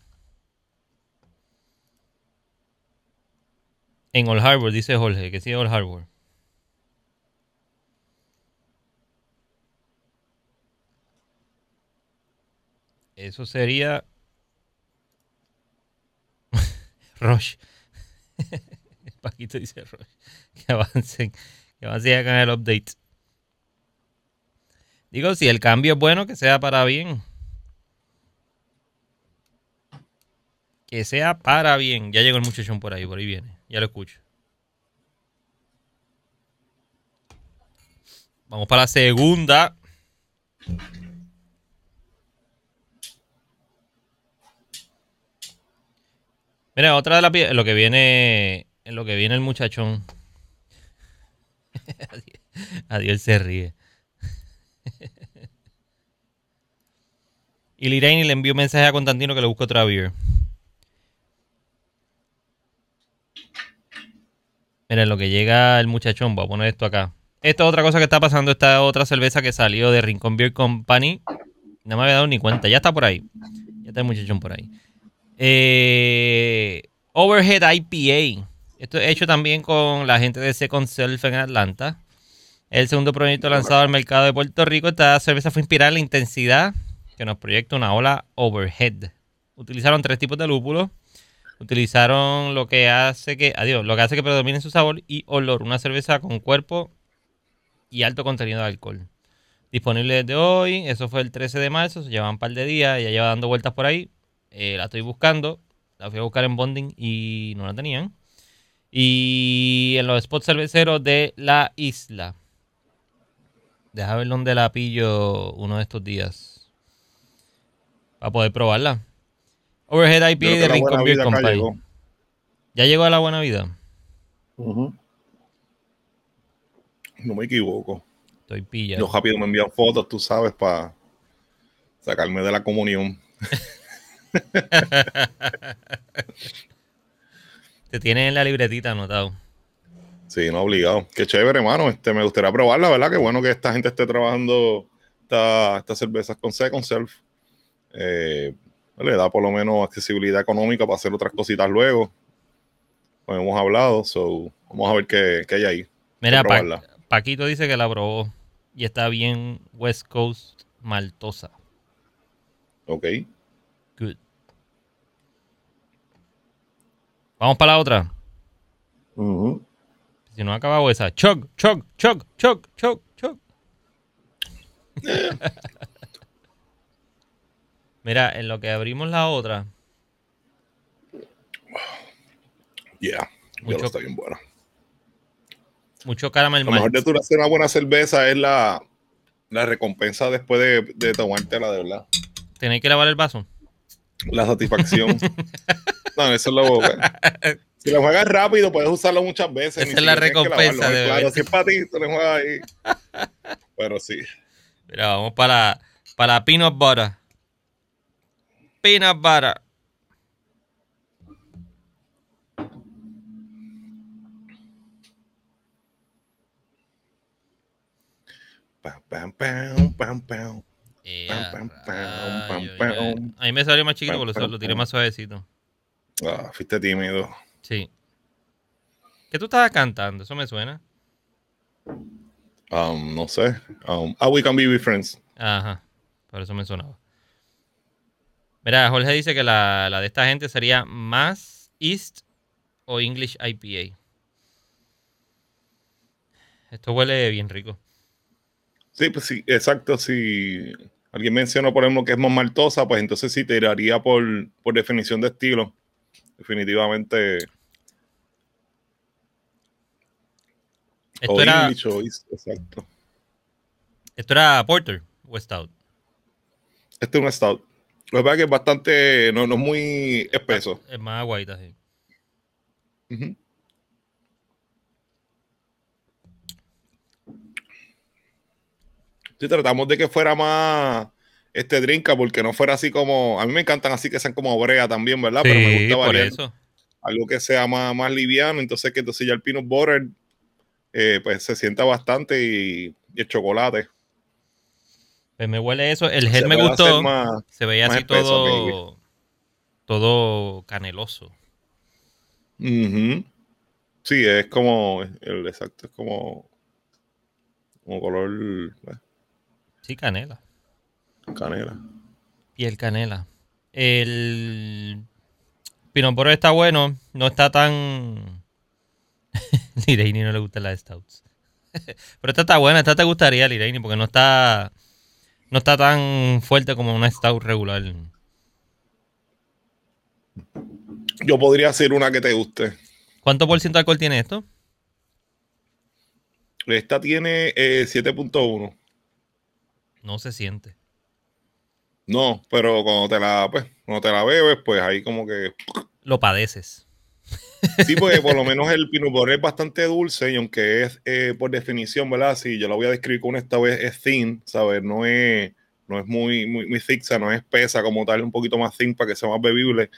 En Old Harbor, dice Jorge. Que sí, Old Harbor. Eso sería. [LAUGHS] Rush. [LAUGHS] Paquito dice Rush. Que avancen. Que avancen con el update. Digo, si el cambio es bueno, que sea para bien. Que sea para bien. Ya llegó el muchachón por ahí, por ahí viene. Ya lo escucho. Vamos para la segunda. Mira, otra de las lo que viene. En lo que viene el muchachón. [LAUGHS] Adiós se ríe. y Liraini le envió mensaje a Constantino que le busque otra beer. Mira, en lo que llega el muchachón, voy a poner esto acá. Esta es otra cosa que está pasando, esta otra cerveza que salió de Rincon Beer Company. No me había dado ni cuenta, ya está por ahí. Ya está el muchachón por ahí. Eh, Overhead IPA. Esto es hecho también con la gente de Second Self en Atlanta. El segundo proyecto lanzado al mercado de Puerto Rico. Esta cerveza fue inspirada en la intensidad que nos proyecta una ola overhead. Utilizaron tres tipos de lúpulos. Utilizaron lo que hace que, adiós, lo que hace que predomine su sabor y olor. Una cerveza con cuerpo y alto contenido de alcohol. Disponible desde hoy. Eso fue el 13 de marzo. Se llevan un par de días. Ya lleva dando vueltas por ahí. Eh, la estoy buscando. La fui a buscar en Bonding y no la tenían. Y en los spots cerveceros de la isla. Deja ver dónde la pillo uno de estos días. Para poder probarla. Overhead IPA de Rincon Beer Company. llegó. ¿Ya llegó a la buena vida? No me equivoco. Estoy pillado. Yo rápido me envían fotos, tú sabes, para sacarme de la comunión. [LAUGHS] [LAUGHS] Te tienen en la libretita anotado. Sí, no obligado. Qué chévere, hermano. Este, me gustaría probarla, ¿verdad? Qué bueno que esta gente esté trabajando esta- estas cervezas con Second Self. Eh, le da por lo menos accesibilidad económica para hacer otras cositas luego. Como hemos hablado, so, vamos a ver qué, qué hay ahí. Mira, Pa-. Paquito dice que la probó y está bien West Coast maltosa. Ok. Vamos para la otra. Si no ha acabado esa. Chug, chug, chug, chug, chug, chug. [LAUGHS] Mira, en lo que abrimos la otra, Yeah. Mucho- está bien buena. Mucho caramel Lo mejor de tú hacer una buena cerveza es la, la recompensa después de, de tomártela, de verdad. Tenéis que lavar el vaso. La satisfacción. [LAUGHS] no, eso es lo [LAUGHS] Si lo juegas rápido, puedes usarlo muchas veces. Esa es la recompensa de Claro, si es para ti, tú le juegas ahí. Pero sí. Mira, vamos para, para peanut butter. Peanut butter. Pam, pam, pam, pam, pam. Eh, Pam, pam. A mí me salió más chiquito porque lo, lo tiré más suavecito. Ah, fuiste tímido. Sí. ¿Qué tú estabas cantando? Eso me suena. Um, no sé. Um, ah, we can be, friends. Ajá. Por eso me sonaba. Mira, Jorge dice que la, la de esta gente sería más East o English IPA. Esto huele bien rico. Sí, pues sí, exacto. Si alguien mencionó, por ejemplo, que es más maltosa, pues entonces sí te tiraría por, por definición de estilo. Definitivamente. Esto o era, English o East, exacto. esto era Porter o Stout. Este es un stout. Lo que pasa es que es bastante, no, no es muy espeso. Es más aguaita, sí. Sí, tratamos de que fuera más este drinka, porque no fuera así como. A mí me encantan así que sean como brea también, ¿verdad? Pero me gusta por variar. eso. algo que sea más, más liviano, entonces que entonces ya el peanut butter eh, pues se sienta bastante y, y el chocolate. Pues me huele eso. El se gel me gustó. más- Se veía así espeso, todo, todo caneloso. Ujú. Sí, es como el exacto, es como como color eh, Sí, canela. Canela. Piel canela. El Pinot Butter está bueno. No está tan... [LAUGHS] Lireini no le gustan las stouts. [LAUGHS] Pero esta está buena. Esta te gustaría, Lireini, porque no está... No está tan fuerte como una stout regular. Yo podría hacer una que te guste. ¿Cuánto por ciento de alcohol tiene esto? Esta tiene eh, 7.1. No se siente. No, pero cuando te la pues, cuando te la bebes, pues ahí como que Lo padeces. Sí, [LAUGHS] porque por lo menos el Pinot Butter es bastante dulce y aunque es eh, por definición, ¿verdad? Si yo lo voy a describir con esta vez, es thin, ¿sabes? No es, no es muy, muy, muy thick, o sea, no es espesa como tal, un poquito más thin para que sea más bebible.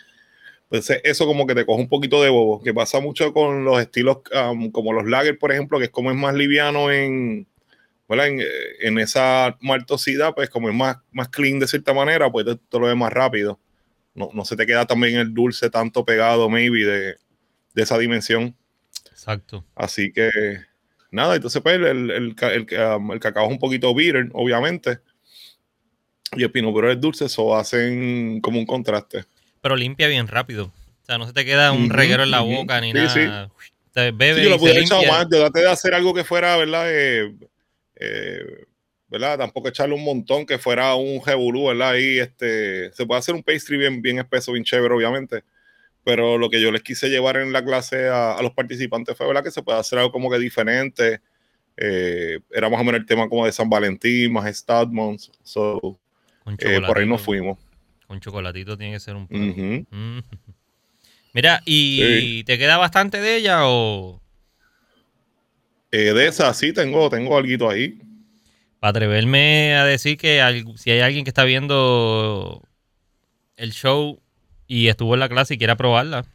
Entonces, eso como que te coge un poquito de bobo, que pasa mucho con los estilos um, como los lager, por ejemplo, que es como es más liviano en, ¿verdad? En, en esa maltosidad, pues como es más, más clean de cierta manera, pues te, te lo ves más rápido. No, no se te queda también el dulce tanto pegado, maybe, de, de esa dimensión. Exacto. Así que nada, entonces pues el, el, el, um, el cacao es un poquito bitter, obviamente. Y el pinot Butter es dulce, eso hacen como un contraste. Pero limpia bien rápido. O sea, no se te queda un Ujú, reguero en la boca ni Sí, nada. Te bebe Sí, yo lo pudiera echar más, traté de hacer algo que fuera, ¿verdad? Eh, eh, ¿verdad? Tampoco echarle un montón, que fuera un revolú, ¿verdad? Ahí este, se puede hacer un pastry bien, bien espeso, bien chévere, obviamente. Pero lo que yo les quise llevar en la clase a, a los participantes fue, ¿verdad? Que se puede hacer algo como que diferente. Eh, era más o menos el tema como de San Valentín, más Stadmons. So, eh, por ahí nos fuimos. Con chocolatito tiene que ser un plan. Ujú. Mm. [LAUGHS] Mira, ¿y Sí. te queda bastante de ella o Eh, de esa sí tengo, tengo algo ahí. para atreverme a decir que al- si hay alguien que está viendo el show y estuvo en la clase y quiera probarla?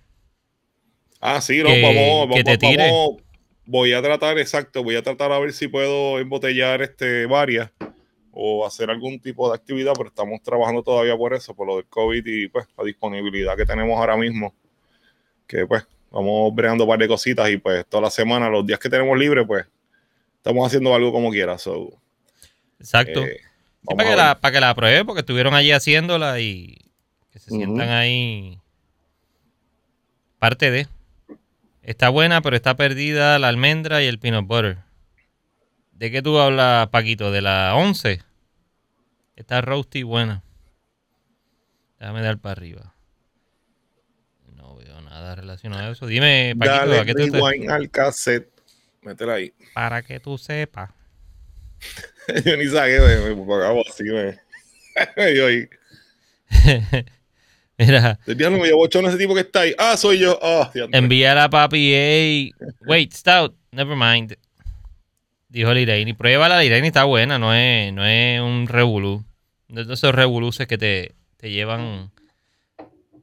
Ah, sí, no, Que- vamos, que vamos, te tire. vamos. Voy a tratar, exacto, voy a tratar a ver si puedo embotellar este, varias o hacer algún tipo de actividad, pero estamos trabajando todavía por eso, por lo del COVID y pues la disponibilidad que tenemos ahora mismo. Que pues vamos bregando un par de cositas y pues toda la semana, los días que tenemos libre, pues estamos haciendo algo como quiera. So, Exacto. eh, Sí, para, que la, para que la pruebe, porque estuvieron allí haciéndola y que se sientan ahí parte de. Está buena, pero está perdida la almendra y el peanut butter. ¿De qué tú hablas, Paquito? ¿De la 11? Está roasty buena. Déjame dar para arriba. Nada relacionado a eso. Dime, Paquito, ¿a Dale qué tú te... rewind al cassette. Métela ahí. [LAUGHS] Para que tú sepas. Yo ni saqué, me, me pagaba así, me. dio ahí. [LAUGHS] Mira, Del diablo me llevó chón ese tipo que está ahí. Ah, soy yo. Ah, diantre. envía a papi A. Wait, Stout, never mind. Dijo Liraini. Pruébala, Liraini está buena, no es, no es un revolú. No es de esos revoluces que te, te llevan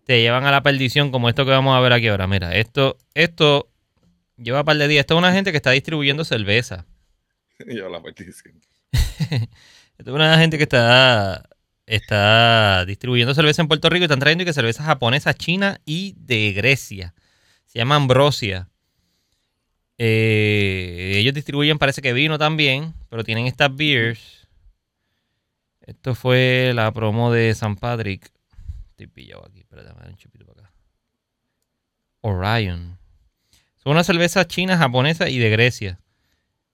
te llevan a la perdición como esto que vamos a ver aquí ahora. Mira, esto, esto lleva un par de días. Esto es una gente que está distribuyendo cerveza. [LAUGHS] Yo la petición. [LAUGHS] Esto es una gente que está, está distribuyendo cerveza en Puerto Rico y están trayendo que cerveza japonesa, china y de Grecia. Se llama Ambrosia. Eh, ellos distribuyen, parece que vino también, pero tienen estas beers. Esto fue la promo de San Patrick. Estoy pillado aquí, espérate, déjame dar un chupito para acá. Orion. Son una cerveza china, japonesa y de Grecia.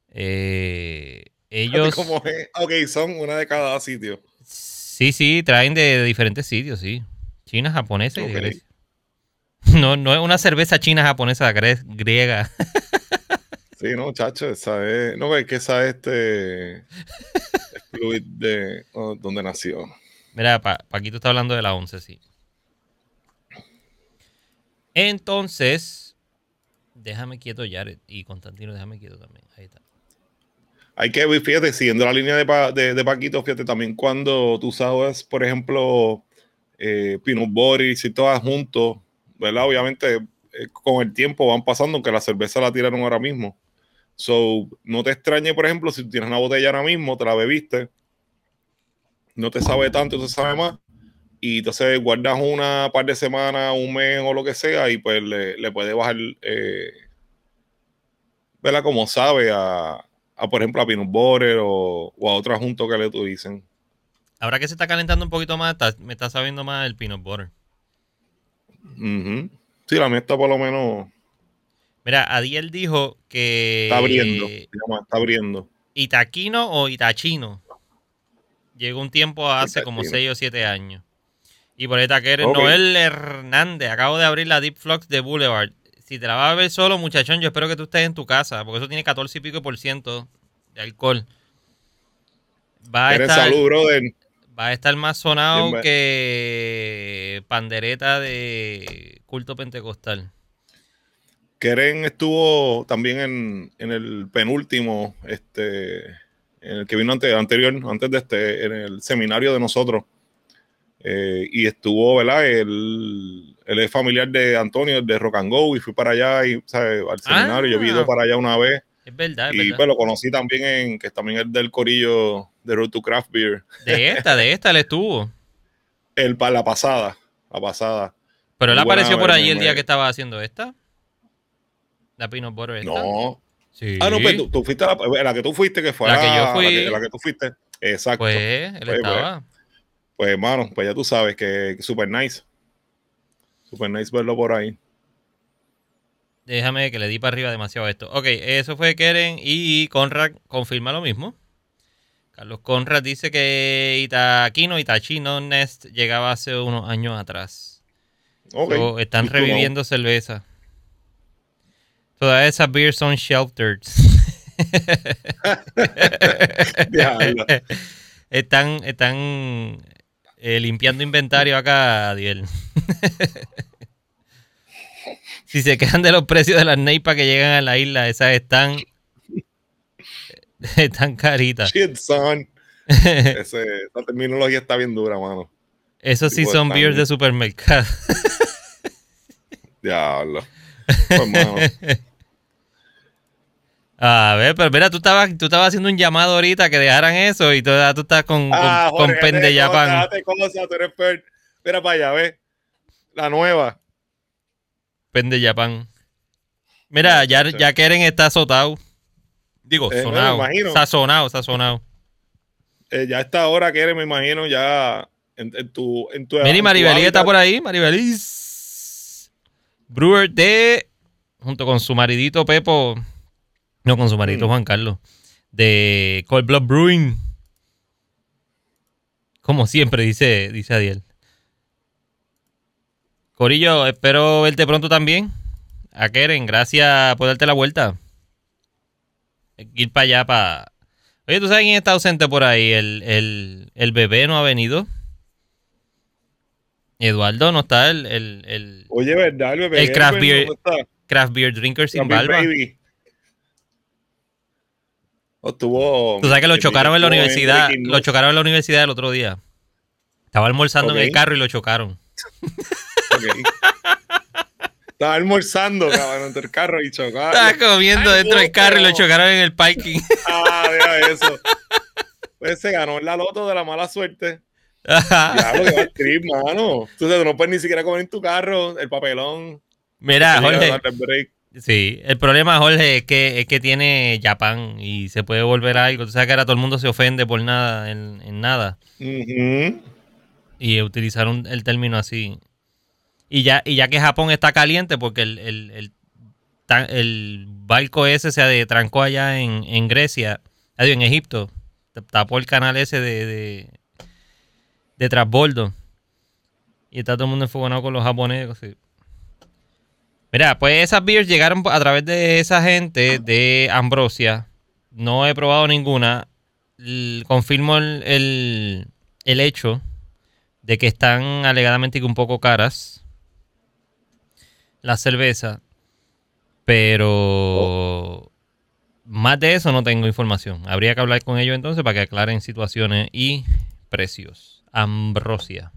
Eh, ellos. Como es. Ok, son una de cada sitio. Sí, sí, traen de, de diferentes sitios, sí. China, japonesa y de Grecia. [LAUGHS] No, no es una cerveza china, japonesa, gre- griega. [LAUGHS] Sí, no, chacho, esa es. No, es que esa es este. es fluid de oh, donde nació. Mira, pa- Paquito está hablando de la 11, sí. Entonces, déjame quieto, Jared. Y Constantino, déjame quieto también. Ahí está. Hay que fíjate, siguiendo la línea de, Pa- de, de Paquito, fíjate también cuando tú sabes, por ejemplo, eh, Peanut Butter y todas juntos, ¿verdad? Obviamente, eh, con el tiempo van pasando, aunque la cerveza la tiraron ahora mismo. So, no te extrañe, por ejemplo, si tienes una botella ahora mismo, te la bebiste, no te sabe tanto, te sabe más, y entonces guardas una par de semanas, un mes o lo que sea, y pues le, le puedes bajar, eh, ¿verdad? Como sabe a, a, por ejemplo, a Peanut Butter o, o a otro junto que le tú dicen. Ahora que se está calentando un poquito más, está- me está sabiendo más el peanut butter. Ujú. Sí, la mía está por lo menos, Mira, Adiel dijo que. está abriendo, se llama, está abriendo. Itaquino o Itachino. Llegó un tiempo hace como Itachino. 6 o 7 años. Y por esta que eres Ok. Noel Hernández. Acabo de abrir la Deep Flux de Boulevard. Si te la vas a ver solo, muchachón, yo espero que tú estés en tu casa. Porque eso tiene 14 y pico por ciento de alcohol. Va a, estar, salud, brother. va a estar más sonado Bien, que pandereta de culto pentecostal. Keren estuvo también en, en el penúltimo, este, en el que vino ante- anterior, antes de este, en el seminario de nosotros. Eh, y estuvo, ¿verdad? Él, él es familiar de Antonio, de Rock and Go, y fui para allá y, ¿sabes? al seminario. Yo he ido Ah. para allá una vez. Es verdad, es y verdad. pues lo conocí también en, que también es del corillo de Road to Craft Beer. De esta, de esta él estuvo. [LAUGHS] El, la pasada, la pasada. Pero él Muy apareció por allí el día que estaba haciendo esta. La Peanut Butter esta. No. Sí. Ah, no, pues tú, tú fuiste a la, la que tú fuiste, que fue La que yo fui. La que, la que tú fuiste. Exacto. Pues, él pues. estaba. Pues ya tú sabes que, que super nice. Super nice verlo por ahí. Déjame que le di para arriba demasiado esto. Ok, eso fue Keren y Conrad confirma lo mismo. Carlos Conrad dice que Itaquino, Itachino Nest llegaba hace unos años atrás. Ok. So, están no. reviviendo cerveza. Todas esas beers son sheltered. [LAUGHS] [LAUGHS] Están están eh, limpiando inventario acá, Adiel. [LAUGHS] si se quejan de los precios de las neipas que llegan a la isla, esas están [LAUGHS] están caritas. Shit, son. [LAUGHS] Ese, esa terminología está bien dura, mano. Esos sí son beers de supermercado. Diablo. Pues, mano. A ver, pero mira, tú estabas, tú estabas haciendo un llamado ahorita que dejaran eso y tú, tú estás con, con, Ah, con Jorge, pen de per- Mira para allá, ve. La nueva. Pen de. Mira, ya, ya Keren está azotado. Digo, Eh, no, sonado. imagino. Sazonado, sazonado. Eh, ya esta hora que eres, me imagino, ya en, en tu. En tu Mira, Maribelí está por ahí. Maribelis. Brewer de. Junto con su maridito Pepo. No, con su maridito Mm. Juan Carlos. De Cold Blood Brewing. Como siempre, dice, dice Adiel. Corillo, espero verte pronto también. A Keren, gracias por darte la vuelta. Ir para allá, para... Oye, ¿tú sabes quién está ausente por ahí? El, el, el bebé no ha venido. Eduardo no está el... el, el Oye, ¿verdad? El bebé. El craft beer, craft beer drinker sin barba. Estuvo, Tú sabes que lo chocaron en la universidad. Lo chocaron en la universidad el otro día. Estaba almorzando en el carro y lo chocaron. Okay. Estaba almorzando, cabrón, entre el carro y chocaron. Estaba comiendo dentro del carro y lo chocaron en el parking. Ah, mira [LAUGHS] eso. Pues se ganó la loto de la mala suerte. Diablo, que va trip, mano. Tú no puedes ni siquiera comer en tu carro el papelón. Mira, Jorge. Sí, el problema, Jorge, es que, es que tiene Japón y se puede volver algo. Tú sabes que ahora todo el mundo se ofende por nada, en, nada. Y utilizaron el término así. Y ya, y ya que Japón está caliente porque el, el, el, barco ese se trancó allá en, en Grecia, en Egipto, tapó el canal ese de, de, de transbordo. Y está todo el mundo enfogonado con los japoneses. Mira, pues esas beers llegaron a través de esa gente de Ambrosia. No he probado ninguna. confirmo el, el hecho de que están alegadamente un poco caras la cerveza, pero más de eso no tengo información. Habría que hablar con ellos entonces para que aclaren situaciones y precios. Ambrosia.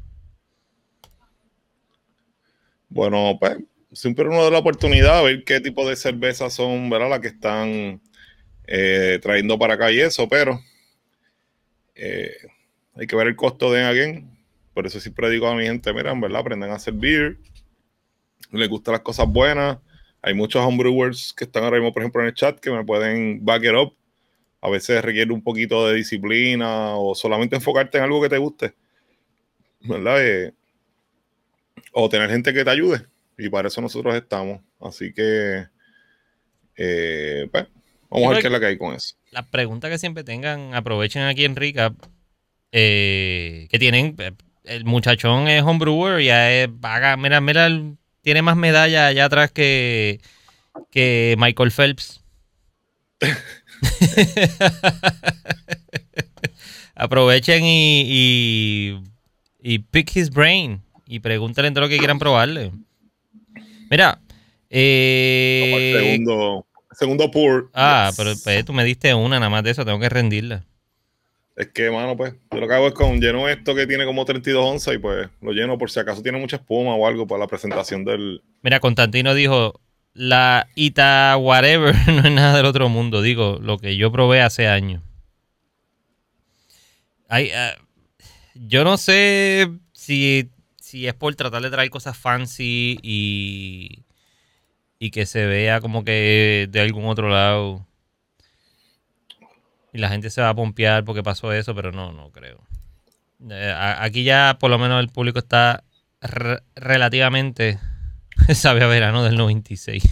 Bueno, pues siempre uno da la oportunidad de ver qué tipo de cervezas son, ¿verdad? Las que están eh, trayendo para acá y eso, pero eh, hay que ver el costo de alguien. Por eso siempre digo a mi gente, miren, ¿verdad? Aprendan a hacer beer les gustan las cosas buenas. Hay muchos homebrewers que están ahora mismo, por ejemplo, en el chat que me pueden back it up. A veces requiere un poquito de disciplina o solamente enfocarte en algo que te guste. ¿Verdad? Eh, o tener gente que te ayude. Y para eso nosotros estamos. Así que, eh, pues, vamos a ver qué es la que hay con eso. La pregunta que siempre tengan, aprovechen aquí en Rica, eh, que tienen, el muchachón es homebrewer, ya es, vaga, mira, mira tiene más medallas allá atrás que, que Michael Phelps. [LAUGHS] Aprovechen y, y, pick his brain y pregúntale todo lo que quieran probarle. Mira, eh, segundo, segundo pour. Ah, pero pues, tú me diste una nada más de eso, tengo que rendirla. Es que, mano, pues, yo lo que hago es con lleno esto que tiene como 32 onzas y pues lo lleno por si acaso tiene mucha espuma o algo para la presentación del. Mira, Constantino dijo: La Ita Whatever [LAUGHS] no es nada del otro mundo. Digo, lo que yo probé hace años. Hay, ah, yo no sé si, si es por tratar de traer cosas fancy y, y que se vea como que de algún otro lado y la gente se va a pompear porque pasó eso, pero no, no creo. Eh, aquí ya por lo menos el público está relativamente [LAUGHS] sabe a verano del 96.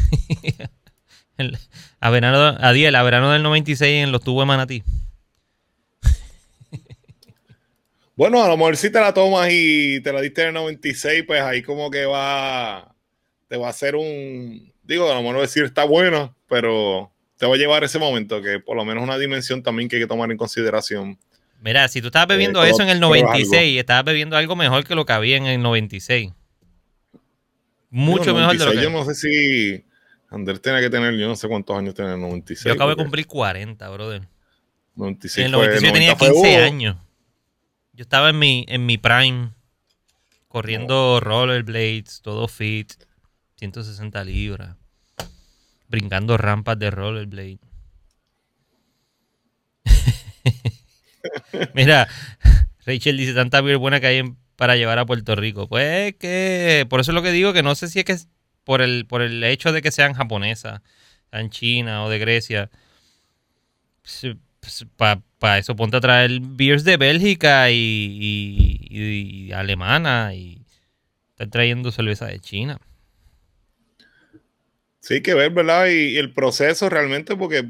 [LAUGHS] a verano, a Diel, a verano del 96 en los tubos de Manatí. Bueno, a lo mejor si te la tomas y te la diste en el 96, pues ahí como que va, te va a hacer un, digo, a lo mejor decir está bueno, pero te va a llevar ese momento, que por lo menos una dimensión también que hay que tomar en consideración. Mira, si tú estabas bebiendo eh, eso en el 96, estabas bebiendo algo mejor que lo que había en el 96. Mucho mejor de lo que... Yo no sé si Ander tenía que tener, yo no sé cuántos años tiene en el 96. Yo acabo de cumplir 40, brother. 96 en el 96 yo tenía 15 años. Yo estaba en mi, en mi prime, corriendo rollerblades, todo fit, 160 libras brincando rampas de rollerblade. [LAUGHS] Mira, Rachel dice tanta beer buena que hay para llevar a Puerto Rico. Pues que por eso es lo que digo que no sé si es que es por el por el hecho de que sean japonesas, sean China o de Grecia. Pues, Para eso ponte a traer beers de Bélgica y, y alemana y están trayendo cerveza de China. Sí, que ver, ¿verdad? Y, el proceso realmente, porque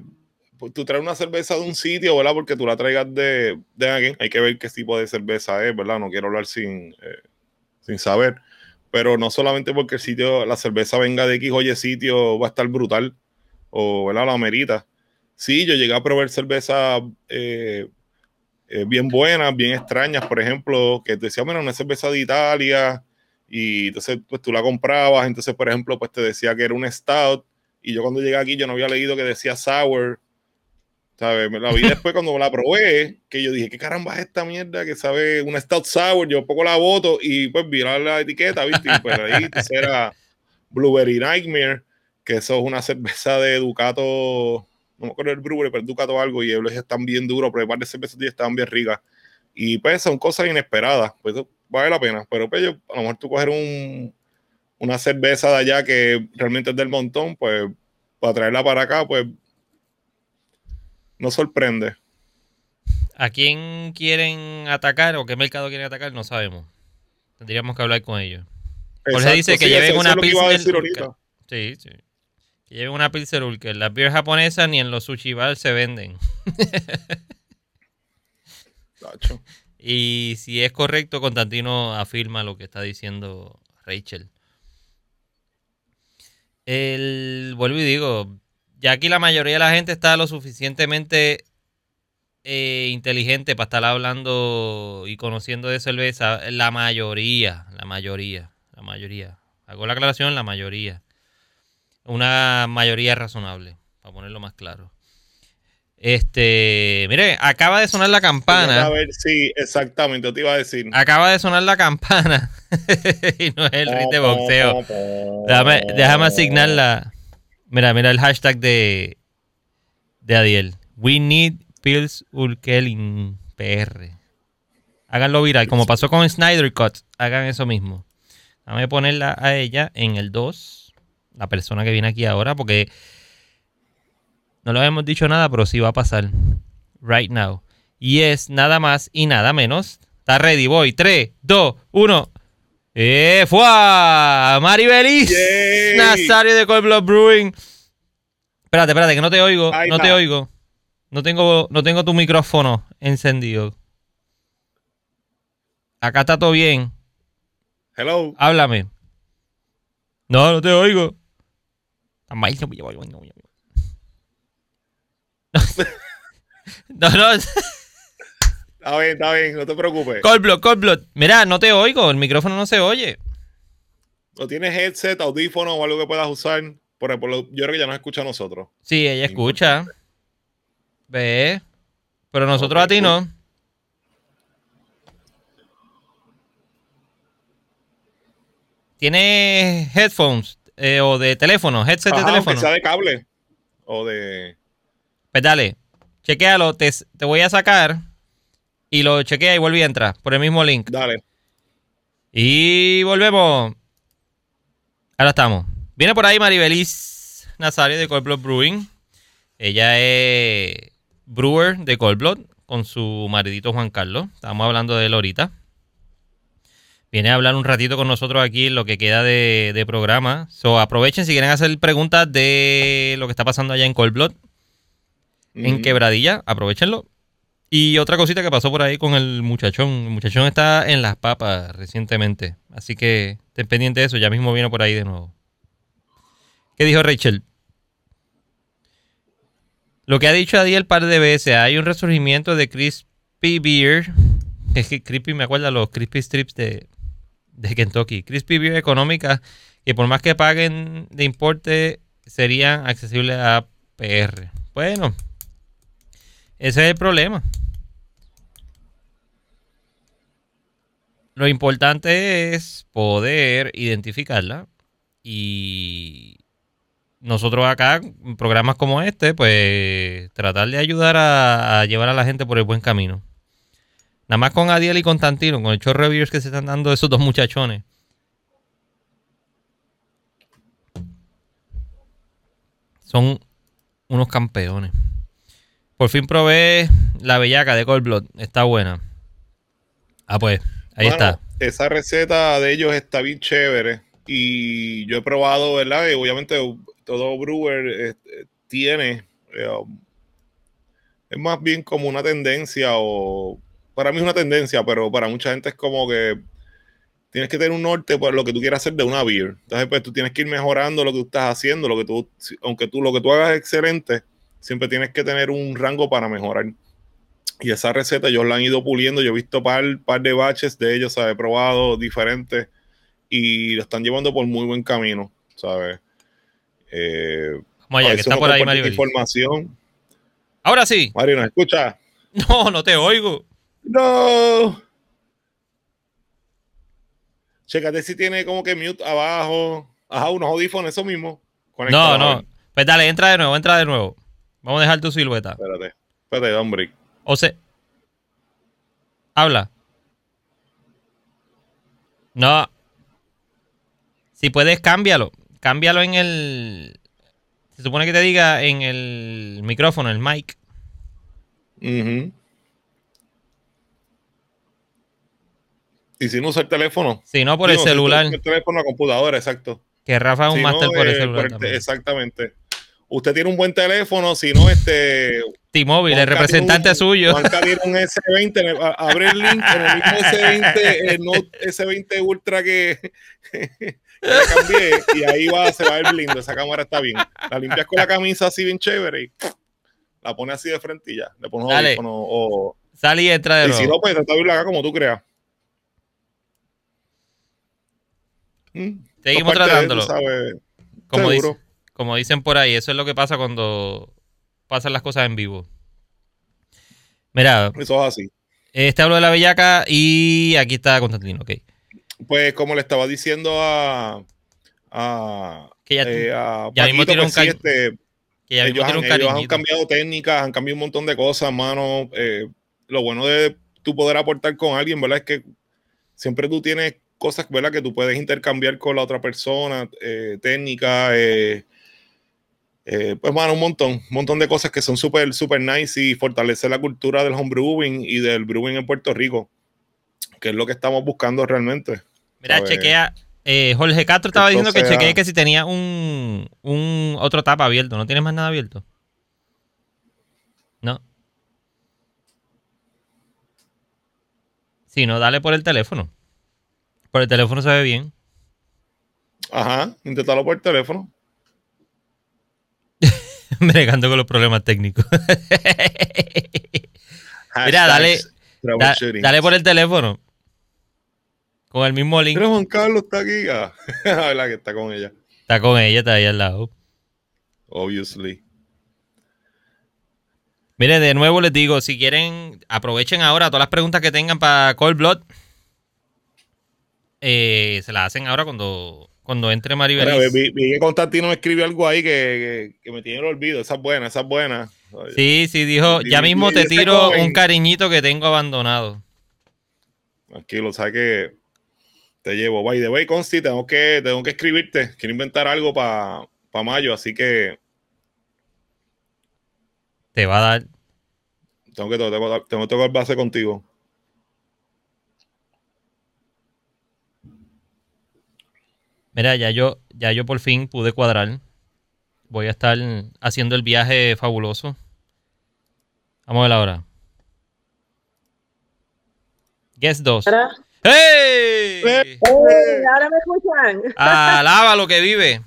tú traes una cerveza de un sitio, ¿verdad? Porque tú la traigas de, de alguien, hay que ver qué tipo de cerveza es, ¿verdad? No quiero hablar sin, eh, sin saber. Pero no solamente porque el sitio, la cerveza venga de X, oye, sitio va a estar brutal, o, ¿verdad? La merita. Sí, yo llegué a probar cerveza eh, eh, bien buenas, bien extrañas, por ejemplo, que te decía, bueno, una cerveza de Italia, y entonces pues tú la comprabas, entonces por ejemplo pues te decía que era un stout, y yo cuando llegué aquí yo no había leído que decía sour, ¿sabes? Me la vi [LAUGHS] después cuando me la probé, que yo dije, ¿qué caramba es esta mierda que sabe una stout sour? Yo poco la voto y pues vi la, etiqueta, ¿viste? Y pues ahí era Blueberry Nightmare, que eso es una cerveza de Ducato no me acuerdo del brewery, pero Ducato algo y ellos están bien duros, pero el de cervezas están bien ricas. Y pues son cosas inesperadas, pues vale la pena. Pero pues yo, a lo mejor tú coger un, una cerveza de allá que realmente es del montón, pues para traerla para acá, pues no sorprende. ¿A quién quieren atacar o qué mercado quieren atacar? No sabemos. Tendríamos que hablar con ellos. Jorge dice que lleven una pizza. Sí, sí. Que lleven una Pilser que Las beers japonesas ni en los sushi bar se venden. [LAUGHS] y si es correcto, Constantino afirma lo que está diciendo Rachel. El, vuelvo y digo, ya aquí la mayoría de la gente está lo suficientemente eh, inteligente para estar hablando y conociendo de cerveza. La mayoría, la mayoría, la mayoría. Hago la aclaración, la mayoría una mayoría razonable, para ponerlo más claro. Este, mire, acaba de sonar la campana. A ver, sí, exactamente, te iba a decir. Acaba de sonar la campana. [LAUGHS] y no es el rit de boxeo. Déjame, déjame asignarla. Mira, mira el hashtag de, de Adiel. We need pills Ulkelin PR. Háganlo viral. Como pasó con Snyder Cut, hagan eso mismo. Déjame ponerla a ella en el 2 la persona que viene aquí ahora, porque no le hemos dicho nada, pero sí va a pasar. Right now. Y es nada más y nada menos. Está ready, voy. 3, 2, 1. ¡Eh! ¡Fua! Maribelis Nazario de Cold Blood Brewing. Espérate, espérate, que no te oigo. no te oigo. No tengo, no tengo tu micrófono encendido. Acá está todo bien. Hello. Háblame. No, no te oigo. [LAUGHS] No, no. Está bien, está bien, no te preocupes. Coldblood, Coldblood. Mira, no te oigo, el micrófono no se oye. ¿O tienes headset, audífono o algo que puedas usar? Por ejemplo, yo creo que ya nos escucha a nosotros. Sí, ella escucha. Ve. Pero nosotros a ti no. ¿Tienes headphones? Eh, o de teléfono, headset de teléfono. sea de cable o de. Pues dale, chequealo, te, te voy a sacar y lo chequea y vuelve a entrar por el mismo link. Dale. Y volvemos. Ahora estamos. Viene por ahí Maribelis Nazario de Cold Blood Brewing. Ella es brewer de Cold Blood con su maridito Juan Carlos. Estamos hablando de él ahorita viene a hablar un ratito con nosotros aquí en lo que queda de, programa. So, aprovechen si quieren hacer preguntas de lo que está pasando allá en Cold Blood, en Quebradilla, aprovechenlo. Y otra cosita que pasó por ahí con el muchachón. El muchachón está en las papas recientemente. Así que estén pendientes de eso. Ya mismo viene por ahí de nuevo. ¿Qué dijo Rachel? Lo que ha dicho Adi el par de veces. Hay un resurgimiento de Crispy Beer. [LAUGHS] Es que Crispy me acuerda los Crispy Strips de, de Kentucky. Crispy Beer económica que por más que paguen de importe serían accesibles a PR. Bueno, ese es el problema. Lo importante es poder identificarla y nosotros acá, en programas como este, pues tratar de ayudar a llevar a la gente por el buen camino. Nada más con Adiel y Constantino, con el chorro reviews que se están dando esos dos muchachones. Son unos campeones. Por fin probé la bellaca de Cold Blood. Está buena. Ah, pues, ahí está. Esa receta de ellos está bien chévere. Y yo he probado, ¿verdad? Y obviamente todo brewer este, tiene. Eh, um, es más bien como una tendencia o para mí es una tendencia, pero para mucha gente es como que tienes que tener un norte por lo que tú quieras hacer de una beer. Entonces, pues tú tienes que ir mejorando lo que tú estás haciendo, lo que tú, aunque tú lo que tú hagas es excelente, siempre tienes que tener un rango para mejorar. Y esa receta ellos la han ido puliendo. Yo he visto par, par de baches de ellos, he probado diferentes y lo están llevando por muy buen camino, ¿sabes? Eh, allá, que está por ahí, Mario. Información. Ahora sí. Mario, ¿nos escucha? [LAUGHS] No, no te oigo. No. Chécate si tiene como que mute abajo. Ajá, unos audífonos, eso mismo. No, no. Pues dale, entra de nuevo, entra de nuevo. Vamos a dejar tu silueta. Espérate, espérate, hombre. O sea, habla. No. Si puedes, cámbialo. Cámbialo en el. Se supone que te diga en el micrófono, el mic. Y si no usa el teléfono. Si no, por el celular. el teléfono, la computadora, exacto. Que Rafa es un máster por el eh, celular. exactamente. Usted tiene un buen teléfono, si no, este. T-Mobile, el representante suyo. Juanca tiene un S20, abre el link en el mismo S20, el Note S20 Ultra que, que cambié, y ahí va, se va a ver lindo. Esa cámara está bien. La limpias con la camisa así bien chévere y la pone así de frente y ya. Le pones audífono o. Sale y entra de. Y si no, pues trata de abrirla acá como tú creas. Mm, Seguimos tratándolo. como, como dicen por ahí, eso es lo que pasa cuando pasan las cosas en vivo. Mira. Eso es así. Este hablo de la bellaca y aquí está Constantino, ok. Pues como le estaba diciendo a. a que ya, eh, a ya mismo tiene un, pues este, ellos, han, cambiado técnicas, han cambiado un montón de cosas, mano. Eh, lo bueno de tú poder aportar con alguien, ¿verdad? Es que siempre tú tienes cosas, ¿verdad? Que tú puedes intercambiar con la otra persona, eh, técnicas, eh, pues, mano, un montón, un montón de cosas que son súper, súper nice y fortalecer la cultura del homebrewing y del brewing en Puerto Rico, que es lo que estamos buscando realmente. Mira, chequea, eh, Jorge Castro estaba diciendo que chequeé que si tenía un, otro tapa abierto. ¿No tienes más nada abierto? No. Si no, dale por el teléfono. Por el teléfono se ve bien. Ajá, inténtalo por el teléfono. [LAUGHS] Bregando con los problemas técnicos. [LAUGHS] Mira, dale, dale por el teléfono. Con el mismo link. Pero Juan Carlos está aquí. Ah, [LAUGHS] que está con ella. Está con ella, está ahí al lado. Obviously. Mire, de nuevo les digo, si quieren, aprovechen ahora todas las preguntas que tengan para Cold Blood. Eh, se las hacen ahora cuando, cuando entre Maribel. Vi, que Constantino me escribió algo ahí que, me tiene el olvido. Esa es buena, esa es buena. Sí, sí, dijo, ya mismo te tiro un cariñito que tengo abandonado. Tranquilo, sabes que te llevo. By the way, Consti, tengo que, tengo que escribirte. Quiero inventar algo para mayo, así que. Te va a dar. Tengo que, tengo, tengo que tocar base contigo. Mira, ya yo, ya yo por fin pude cuadrar. Voy a estar haciendo el viaje fabuloso. Vamos a ver ahora. Guess 2. ¡Hey! ¡Hey! Ahora me escuchan. Alaba lo que vive.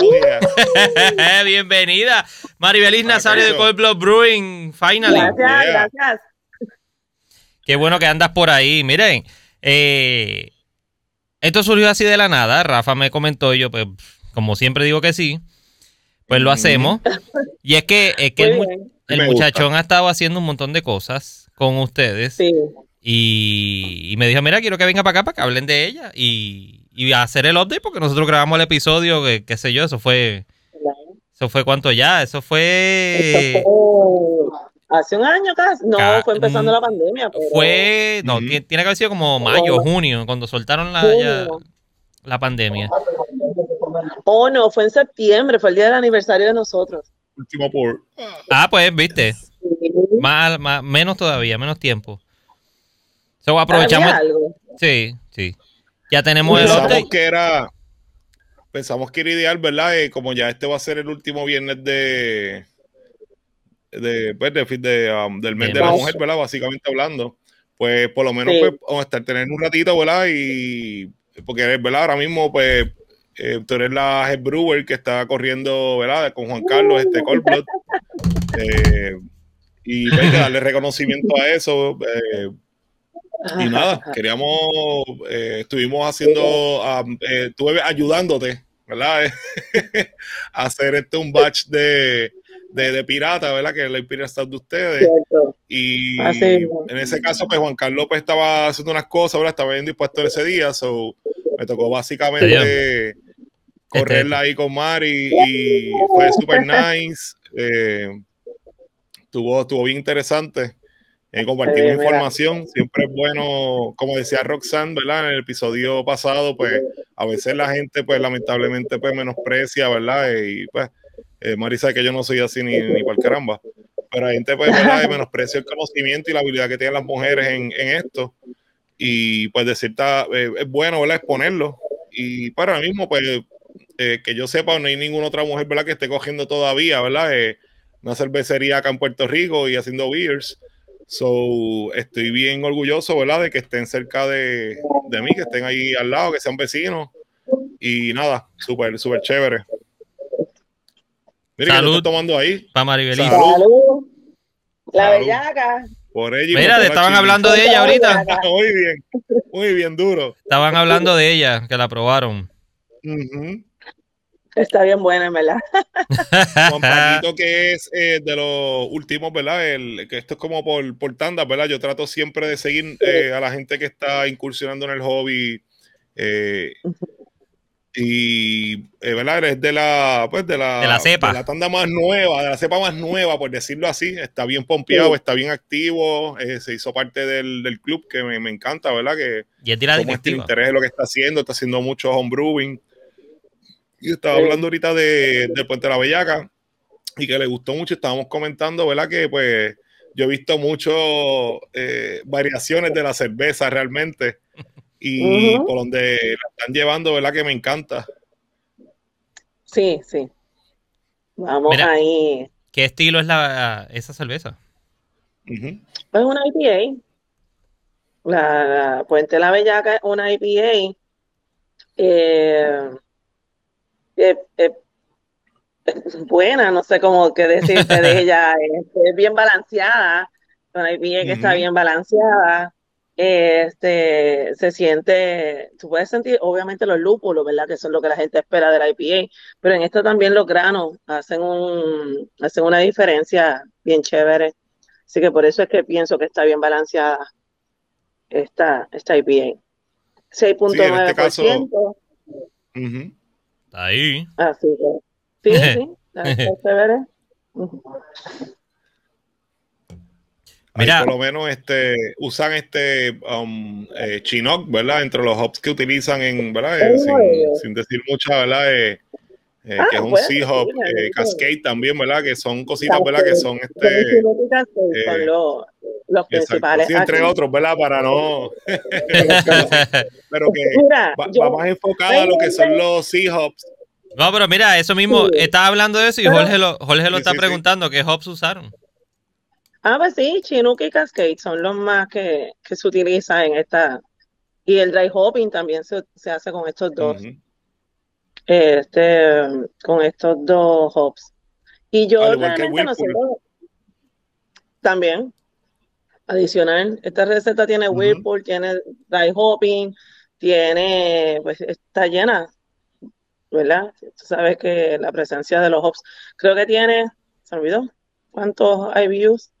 Oh, [LAUGHS] Bienvenida, Maribelis Nazario de Cold Blood Brewing, finally. Gracias, gracias. Qué bueno que andas por ahí. Miren, eh, esto surgió así de la nada. Rafa me comentó y yo, pues, como siempre digo que sí, pues lo hacemos. Y es que, es que el, el muchachón ha estado haciendo un montón de cosas con ustedes. Sí. Y, me dijo, mira, quiero que venga para acá para que hablen de ella y, y hacer el update porque nosotros grabamos el episodio, que, qué sé yo, eso fue... ¿Eso fue cuánto ya? Eso fue... hace un año casi. No, fue empezando la pandemia. Fue, no, tiene que haber sido como mayo, junio, cuando soltaron la, la pandemia. Oh, no, fue en septiembre, fue el día del aniversario de nosotros. Último por. Ah, pues, viste. Más, más, menos todavía, menos tiempo aprovechamos. Sí, sí. Ya tenemos el update. que era. Pensamos que era ideal, ¿verdad? Eh, como ya este va a ser el último viernes de. De, pues, um, del mes de la mujer, ¿verdad? Básicamente hablando. Pues por lo menos, pues, vamos a estar teniendo un ratito, ¿verdad? Y. Porque, ¿verdad? Ahora mismo, pues. Eh, tú eres la head brewer que está corriendo, ¿verdad? Con Juan Carlos, este Cold [LAUGHS] Eh, y pues, darle reconocimiento a eso. Eh, y nada, queríamos, eh, estuvimos haciendo, estuve ayudándote, ¿verdad? [LAUGHS] a hacer este un batch de, de, pirata, ¿verdad? Que es la inspiración de ustedes. Y en ese caso, pues Juan Carlos pues, estaba haciendo unas cosas, ¿verdad? Estaba bien dispuesto ese día, so me tocó básicamente correrla ahí con Mari y fue super nice. Eh, estuvo, estuvo bien interesante. Eh, compartimos información, siempre es bueno, como decía Roxanne, ¿verdad? En el episodio pasado, pues a veces la gente, pues lamentablemente, pues menosprecia, ¿verdad? Y pues, eh, Mari que yo no soy así ni, ni por caramba, pero la gente, pues, menosprecia el conocimiento y la habilidad que tienen las mujeres en, en esto. Y pues de cierta, eh, es bueno, ¿verdad? Exponerlo. Y para mí mismo, pues, eh, que yo sepa, no hay ninguna otra mujer, ¿verdad? Que esté cogiendo todavía, ¿verdad? una cervecería acá en Puerto Rico y haciendo beers. So, estoy bien orgulloso, ¿verdad? De que estén cerca de, de mí, que estén ahí al lado, que sean vecinos. Y nada, súper, súper chévere. Mira, Salud. tomando ahí? Para Maribelita. Salud. La bellaca. Por ella Mira, estaban hablando de ella ahorita. Muy bien, muy bien duro. Estaban hablando de ella, que la probaron. Está bien buena, en verdad. [LAUGHS] Paquito, que es eh, de los últimos, ¿verdad? El, que esto es como por, por tandas, ¿verdad? Yo trato siempre de seguir eh, a la gente que está incursionando en el hobby. Eh, y, ¿verdad? Es de la, pues, de la, de la cepa. De la tanda más nueva, de la cepa más nueva, por decirlo así. Está bien pompeado, está bien activo. se hizo parte del, del club que me, me, encanta, ¿verdad? Que y es de la este interés en lo que está haciendo, está haciendo mucho homebrewing. Y estaba hablando ahorita de, del Puente de la Bellaca y que le gustó mucho. Estábamos comentando, ¿verdad? Que pues yo he visto muchas eh, variaciones de la cerveza realmente y por donde la están llevando, ¿verdad? Que me encanta. Sí, sí. Vamos ahí. ¿Qué estilo es la, esa cerveza? Es una IPA. La, Puente la Bellaca es una IPA. Eh, es, buena, no sé cómo qué decirte de [LAUGHS] ella, es, bien balanceada, una IPA que está bien balanceada, este, se siente, tú puedes sentir obviamente los lúpulos, ¿verdad? Que son lo que la gente espera de la IPA, pero en esto también los granos hacen, un, hacen una diferencia bien chévere. Así que por eso es que pienso que está bien balanceada esta, esta IPA. 6.9%. Sí, ahí. Así que, sí, [LAUGHS] sí, chévere. Mira, por lo menos este usan este um, eh, Chinook, ¿verdad? Entre los hops que utilizan en, ¿verdad? Eh, sin, decir mucha, ¿verdad? Eh, eh ah, que es un Sea Hop, Cascade también, ¿verdad? Que son cositas, ¿verdad? Que son este. son los, los principales. Sí, entre otros, ¿verdad? Para no. [LAUGHS] pero que va, más enfocado a lo que son los Sea Hops. No, pero mira, eso mismo, estaba hablando de eso y Jorge lo, Jorge lo está preguntando, ¿qué hops usaron? Ah, pues sí, Chinook y Cascade son los más que, se utilizan en esta. Y el dry hopping también se, hace con estos dos. Este, con estos dos hops. Y yo realmente no sé. También, adicional, esta receta tiene Whirlpool, tiene dry hopping, tiene, pues está llena, ¿verdad? Tú sabes que la presencia de los hops, creo que tiene, se olvidó, ¿cuántos IBUs?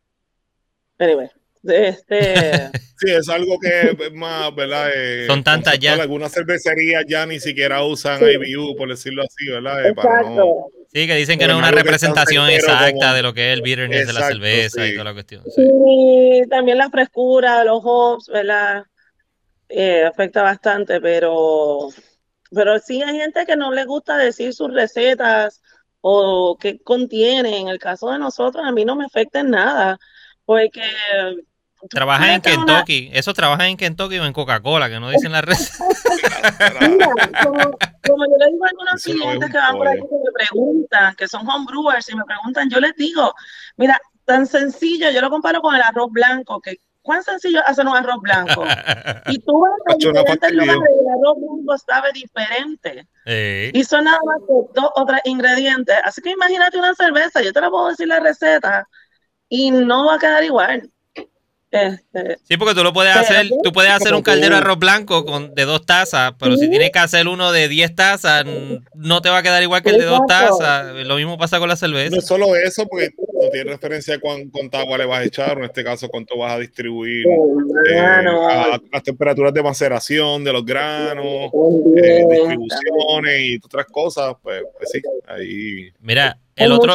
Anyway, este... [LAUGHS] sí, es algo que es más, ¿verdad? Eh, Son tantas ya. Algunas cervecerías ya ni siquiera usan IBU, por decirlo así, ¿verdad? Eh, Exacto. Sí, que dicen que no es una representación exacta de lo que es el bitterness de la cerveza y toda la cuestión. Sí. también la frescura, los hops, ¿verdad? Eh, afecta bastante, pero, pero sí hay gente que no le gusta decir sus recetas o qué contiene. En el caso de nosotros, a mí no me afecta en nada porque Trabajan en Kentucky. Eso trabajan en Kentucky o en Coca-Cola, que no dicen la red. [LAUGHS] como, yo le digo a algunos clientes que van por ahí que me preguntan, que son homebrewers, y me preguntan, yo les digo, mira, tan sencillo, yo lo comparo con el arroz blanco, que cuán sencillo es hacer un arroz blanco. [LAUGHS] y tú vas a una diferentes lugares y el arroz blanco sabe diferente. Eh, Y son nada más que dos o tres ingredientes. Así que imagínate una cerveza, yo te la puedo decir la receta y no va a quedar igual. Este, Sí, porque tú lo puedes hacer, tú- puedes hacer un caldero de arroz blanco con, de dos tazas, pero si Sí. tienes que hacer uno de 10 tazas, no te va a quedar igual que el de dos tazas. Lo mismo pasa con la cerveza. No es solo eso, porque no tienes referencia a cuán- cuánta agua le vas a echar, o en este caso cuánto vas a distribuir, eh, a las temperaturas de maceración de los granos, eh, distribuciones y otras cosas, pues, pues sí, ahí Mira, el otro,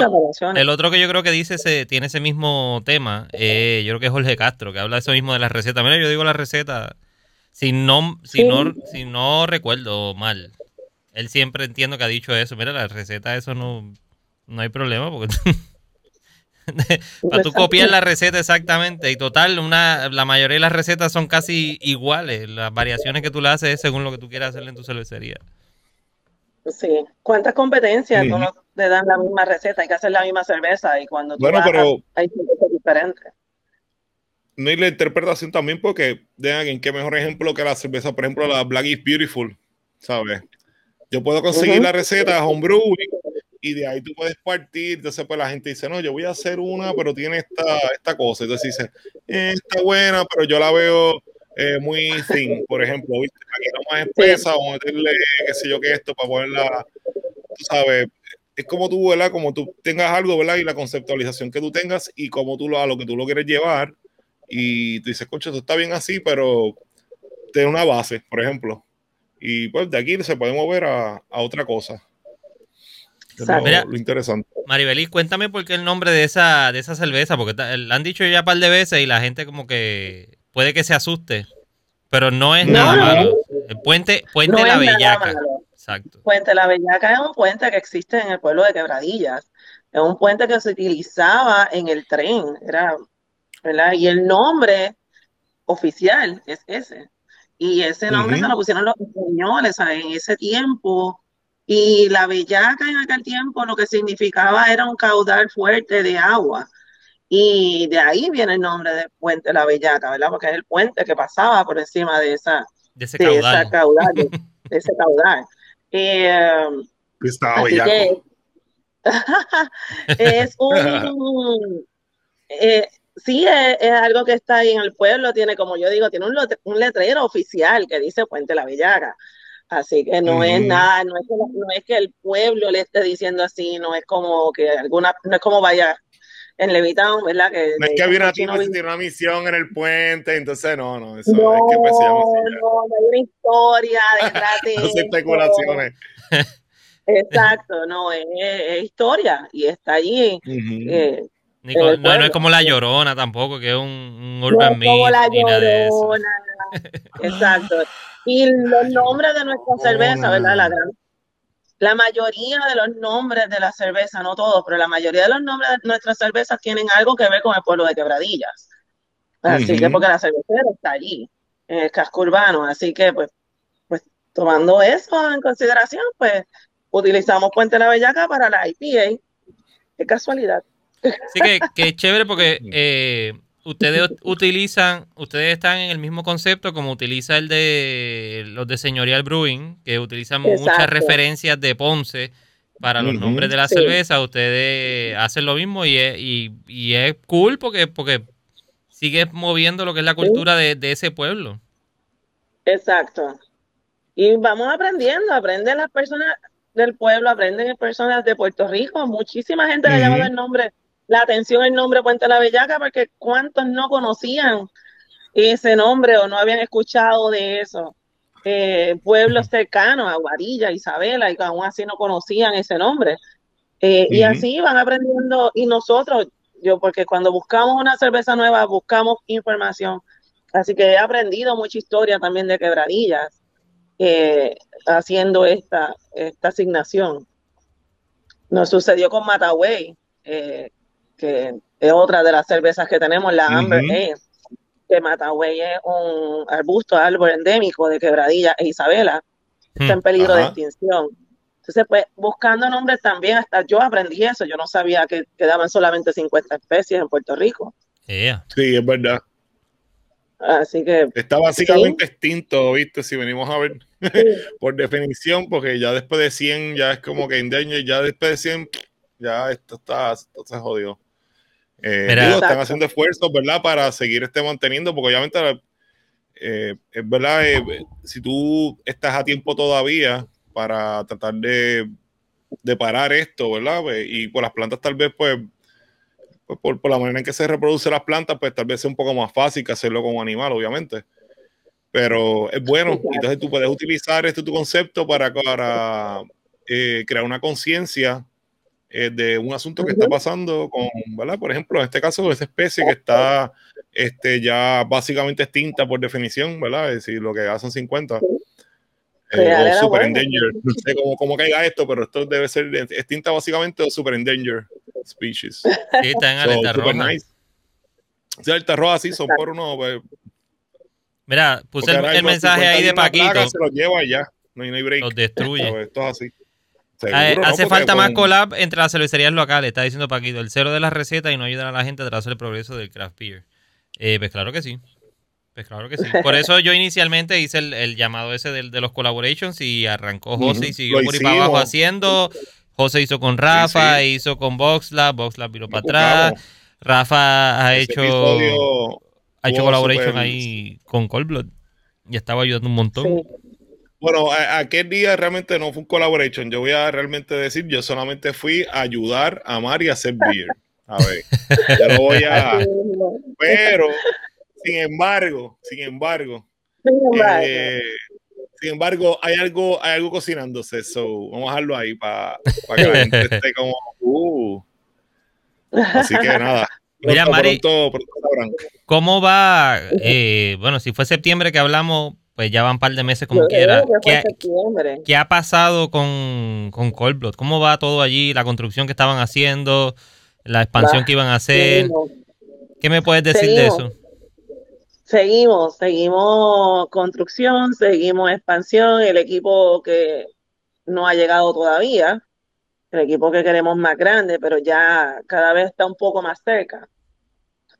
el otro que yo creo que dice ese, tiene ese mismo tema, eh, yo creo que es Jorge Castro, que habla de eso mismo de las recetas. Mira, yo digo la receta, si no, si Sí. no, si no recuerdo mal, él siempre entiendo que ha dicho eso. Mira, la receta, eso no, no hay problema, porque [LAUGHS] para tú copiar la receta exactamente y total, una, la mayoría de las recetas son casi iguales. Las variaciones que tú le haces es según lo que tú quieras hacerle en tu cervecería. Sí. ¿Cuántas competencias Ujú. tú no te dan la misma receta? Hay que hacer la misma cerveza y cuando tú Bueno, vas, pero- hay cervezas diferentes. no hay la interpretación también porque de alguien qué mejor ejemplo que la cerveza, por ejemplo, la Black is Beautiful, ¿sabes? Yo puedo conseguir la receta homebrew y de ahí tú puedes partir, entonces pues la gente dice, no, yo voy a hacer una, pero tiene esta, esta cosa, entonces dice, eh, está buena, pero yo la veo eh, muy thin, por ejemplo, ¿viste? Aquí no más espesa, vamos a meterle, qué sé yo, qué esto, para ponerla, tú sabes, es como tú, ¿verdad? Como tú tengas algo, ¿verdad? Y la conceptualización que tú tengas y como tú lo, a lo que tú lo quieres llevar y tú dices, concha, esto está bien así, pero tiene una base, por ejemplo. Y pues de aquí se puede mover a, a otra cosa. Lo, Mira. lo interesante. Maribelis, cuéntame por qué el nombre de esa, de esa cerveza, porque la han dicho ya un par de veces y la gente como que puede que se asuste, pero no es No, nada no. malo. El puente, puente No La Bellaca. malo. Exacto. Puente La Bellaca es un puente que existe en el pueblo de Quebradillas. Es un puente que se utilizaba en el tren, era, ¿verdad? Y el nombre oficial es ese. Y ese nombre se lo pusieron los españoles, ¿sabes? En ese tiempo. Y la Bellaca en aquel tiempo lo que significaba era un caudal fuerte de agua. Y de ahí viene el nombre de Puente La Bellaca, ¿verdad? Porque es el puente que pasaba por encima de esa, De ese de caudal. esa caudal, de, de [LAUGHS] ese caudal. Eh, Así bellaco. que [LAUGHS] es un eh, sí es, es algo que está ahí en el pueblo, tiene como yo digo, tiene un, letrero oficial que dice Puente La Bellaca. Así que no es nada, no es, que, no es que el pueblo le esté diciendo así, no es como que alguna, no es como vaya en Levitown, ¿verdad? Que No es que había una tipa que tiene una misión en el puente, entonces no, no, eso No, es que pues se llama así. no, no hay una historia detrás [LAUGHS] de No especulaciones. Exacto, no, es, es historia y está allí. Ujú. eh, Ni en co- el no, no es como la llorona tampoco, que es un, un No urban como myth la ni nada de eso. llorona. Exacto. Y los [LAUGHS] nombres de nuestra cerveza, ¿verdad? La, gran- la mayoría de los nombres de la cerveza, no todos, pero la mayoría de los nombres de nuestras cervezas tienen algo que ver con el pueblo de Quebradillas. Así que Ujú. porque la cervecera está allí, en el casco urbano. Así que, pues, pues tomando eso en consideración, pues utilizamos Puente La Bellaca para la IPA. Qué casualidad. Así que, que es chévere porque [LAUGHS] eh, ustedes ut- utilizan, ustedes están en el mismo concepto como utiliza el de los de Señorial Brewing, que utilizan muchas referencias de Ponce para los nombres de la Sí. cerveza. Ustedes hacen lo mismo y es, y, y es cool porque, porque sigues moviendo lo que es la cultura de, de ese pueblo. Exacto. Y vamos aprendiendo, aprenden las personas del pueblo, aprenden personas de Puerto Rico. Muchísima gente le ha llamado el nombre, la atención el nombre Puente La Bellaca, porque cuántos no conocían ese nombre o no habían escuchado de eso. Eh, pueblos cercanos, Aguarilla, Isabela, y que aún así no conocían ese nombre. Eh, Y así van aprendiendo, y nosotros, yo, porque cuando buscamos una cerveza nueva, buscamos información. Así que he aprendido mucha historia también de quebradillas eh, haciendo esta, esta asignación. Nos sucedió con Mataway, eh, que es otra de las cervezas que tenemos, la Amber. Ale, que Mataway es un arbusto, árbol endémico de quebradilla e Isabela, está en peligro de extinción. Entonces, pues, buscando nombres también, hasta yo aprendí eso, yo no sabía que quedaban solamente 50 especies en Puerto Rico. Yeah. Sí, es verdad. Así que. Está básicamente extinto, ¿viste? Si venimos a ver, [LAUGHS] por definición, porque ya después de 100 ya es como que endanger, ya después de 100 ya esto está, esto se jodió. Eh, están haciendo esfuerzos, ¿verdad? Para seguir este manteniendo, porque obviamente eh, es verdad, eh, si tú estás a tiempo todavía para tratar de, de parar esto, ¿verdad? Pues, y por las plantas tal vez, pues, pues por, por, la manera en que se reproducen las plantas, pues tal vez sea un poco más fácil que hacerlo con un animal, obviamente. Pero es bueno, entonces tú puedes utilizar este tu concepto para, para eh, crear una conciencia eh, de un asunto que está pasando con, ¿verdad? Por ejemplo, en este caso, esa especie que está este, ya básicamente extinta por definición, ¿verdad? Es decir, lo que hacen 50. Eh, o super endangered. No sé cómo, cómo, caiga esto, pero esto debe ser extinta básicamente o super endangered species. Sí, está en alerta roja. Nice. Sí, alerta roja, sí, son por uno. Pues, Mira, puse el, mensaje ahí de Paquito. se los lleva ya. No hay, no hay break. Los destruye. esto es así. Ah, hace falta más collab entre las cervecerías locales, está diciendo Paquito. El cero de la receta y no ayudar a la gente a trazar el progreso del craft beer. Eh, pues claro que sí. Pues claro que sí. Por eso yo inicialmente hice el, llamado ese de, de, los collaborations y arrancó José y siguió por ahí para abajo haciendo. José hizo con Rafa, hizo con Voxlab, Voxlab viró para atrás. Rafa ha hecho ha hecho collaboration ahí con Coldblood y estaba ayudando un montón. Bueno, aquel día realmente no fue un collaboration. Yo voy a realmente decir, yo solamente fui a ayudar a Mari a hacer beer. A ver, yo lo voy a. [LAUGHS] Pero, sin embargo, sin embargo, eh, sin embargo, hay algo, hay algo cocinándose. eso vamos a dejarlo ahí para que la gente [LAUGHS] esté como. Uh. Así que nada. [LAUGHS] Mira, Mari, ¿cómo va? Eh, bueno, si fue septiembre que hablamos, pues ya van un par de meses como quiera. ¿Qué, ha pasado con, con Cold ¿Cómo va todo allí? La construcción que estaban haciendo, la expansión que iban a hacer. ¿Qué me puedes decir de eso? Seguimos, seguimos construcción, seguimos expansión, el equipo que no ha llegado todavía, el equipo que queremos más grande, pero ya cada vez está un poco más cerca.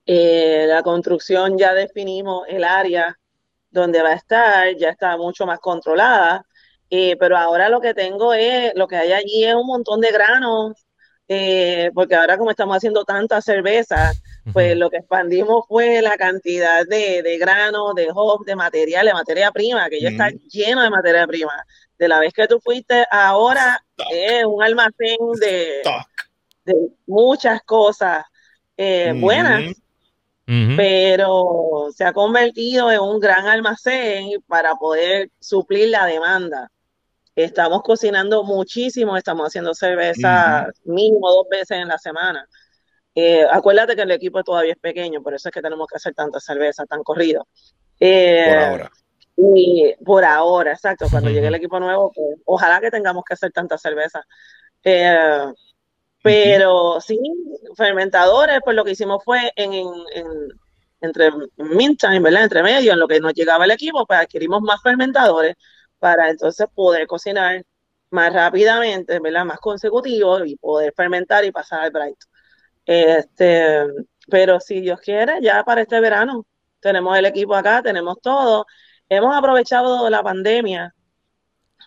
Eh, la construcción ya definimos el área donde va a estar, ya está mucho más controlada, eh, pero ahora lo que tengo es, lo que hay allí es un montón de granos, eh, porque ahora como estamos haciendo tanta cerveza, pues lo que expandimos fue la cantidad de, de granos, de hop, de material, de materia prima, que ya está lleno de materia prima. De la vez que tú fuiste, ahora es un almacén de, de muchas cosas eh, buenas pero se ha convertido en un gran almacén para poder suplir la demanda. Estamos cocinando muchísimo, estamos haciendo cerveza mínimo dos veces en la semana. Eh, acuérdate que el equipo todavía es pequeño, por eso es que tenemos que hacer tanta cerveza tan corrido. Eh, por ahora. Y por ahora, exacto. Cuando llegue el equipo nuevo, pues, ojalá que tengamos que hacer tanta cerveza. Eh, pero sí, fermentadores, pues lo que hicimos fue en, en, en entre meantime, ¿verdad? Entre medio, en lo que nos llegaba el equipo, pues adquirimos más fermentadores para entonces poder cocinar más rápidamente, ¿verdad? Más consecutivo y poder fermentar y pasar al bright. Este, pero si Dios quiere, ya para este verano tenemos el equipo acá, tenemos todo. Hemos aprovechado la pandemia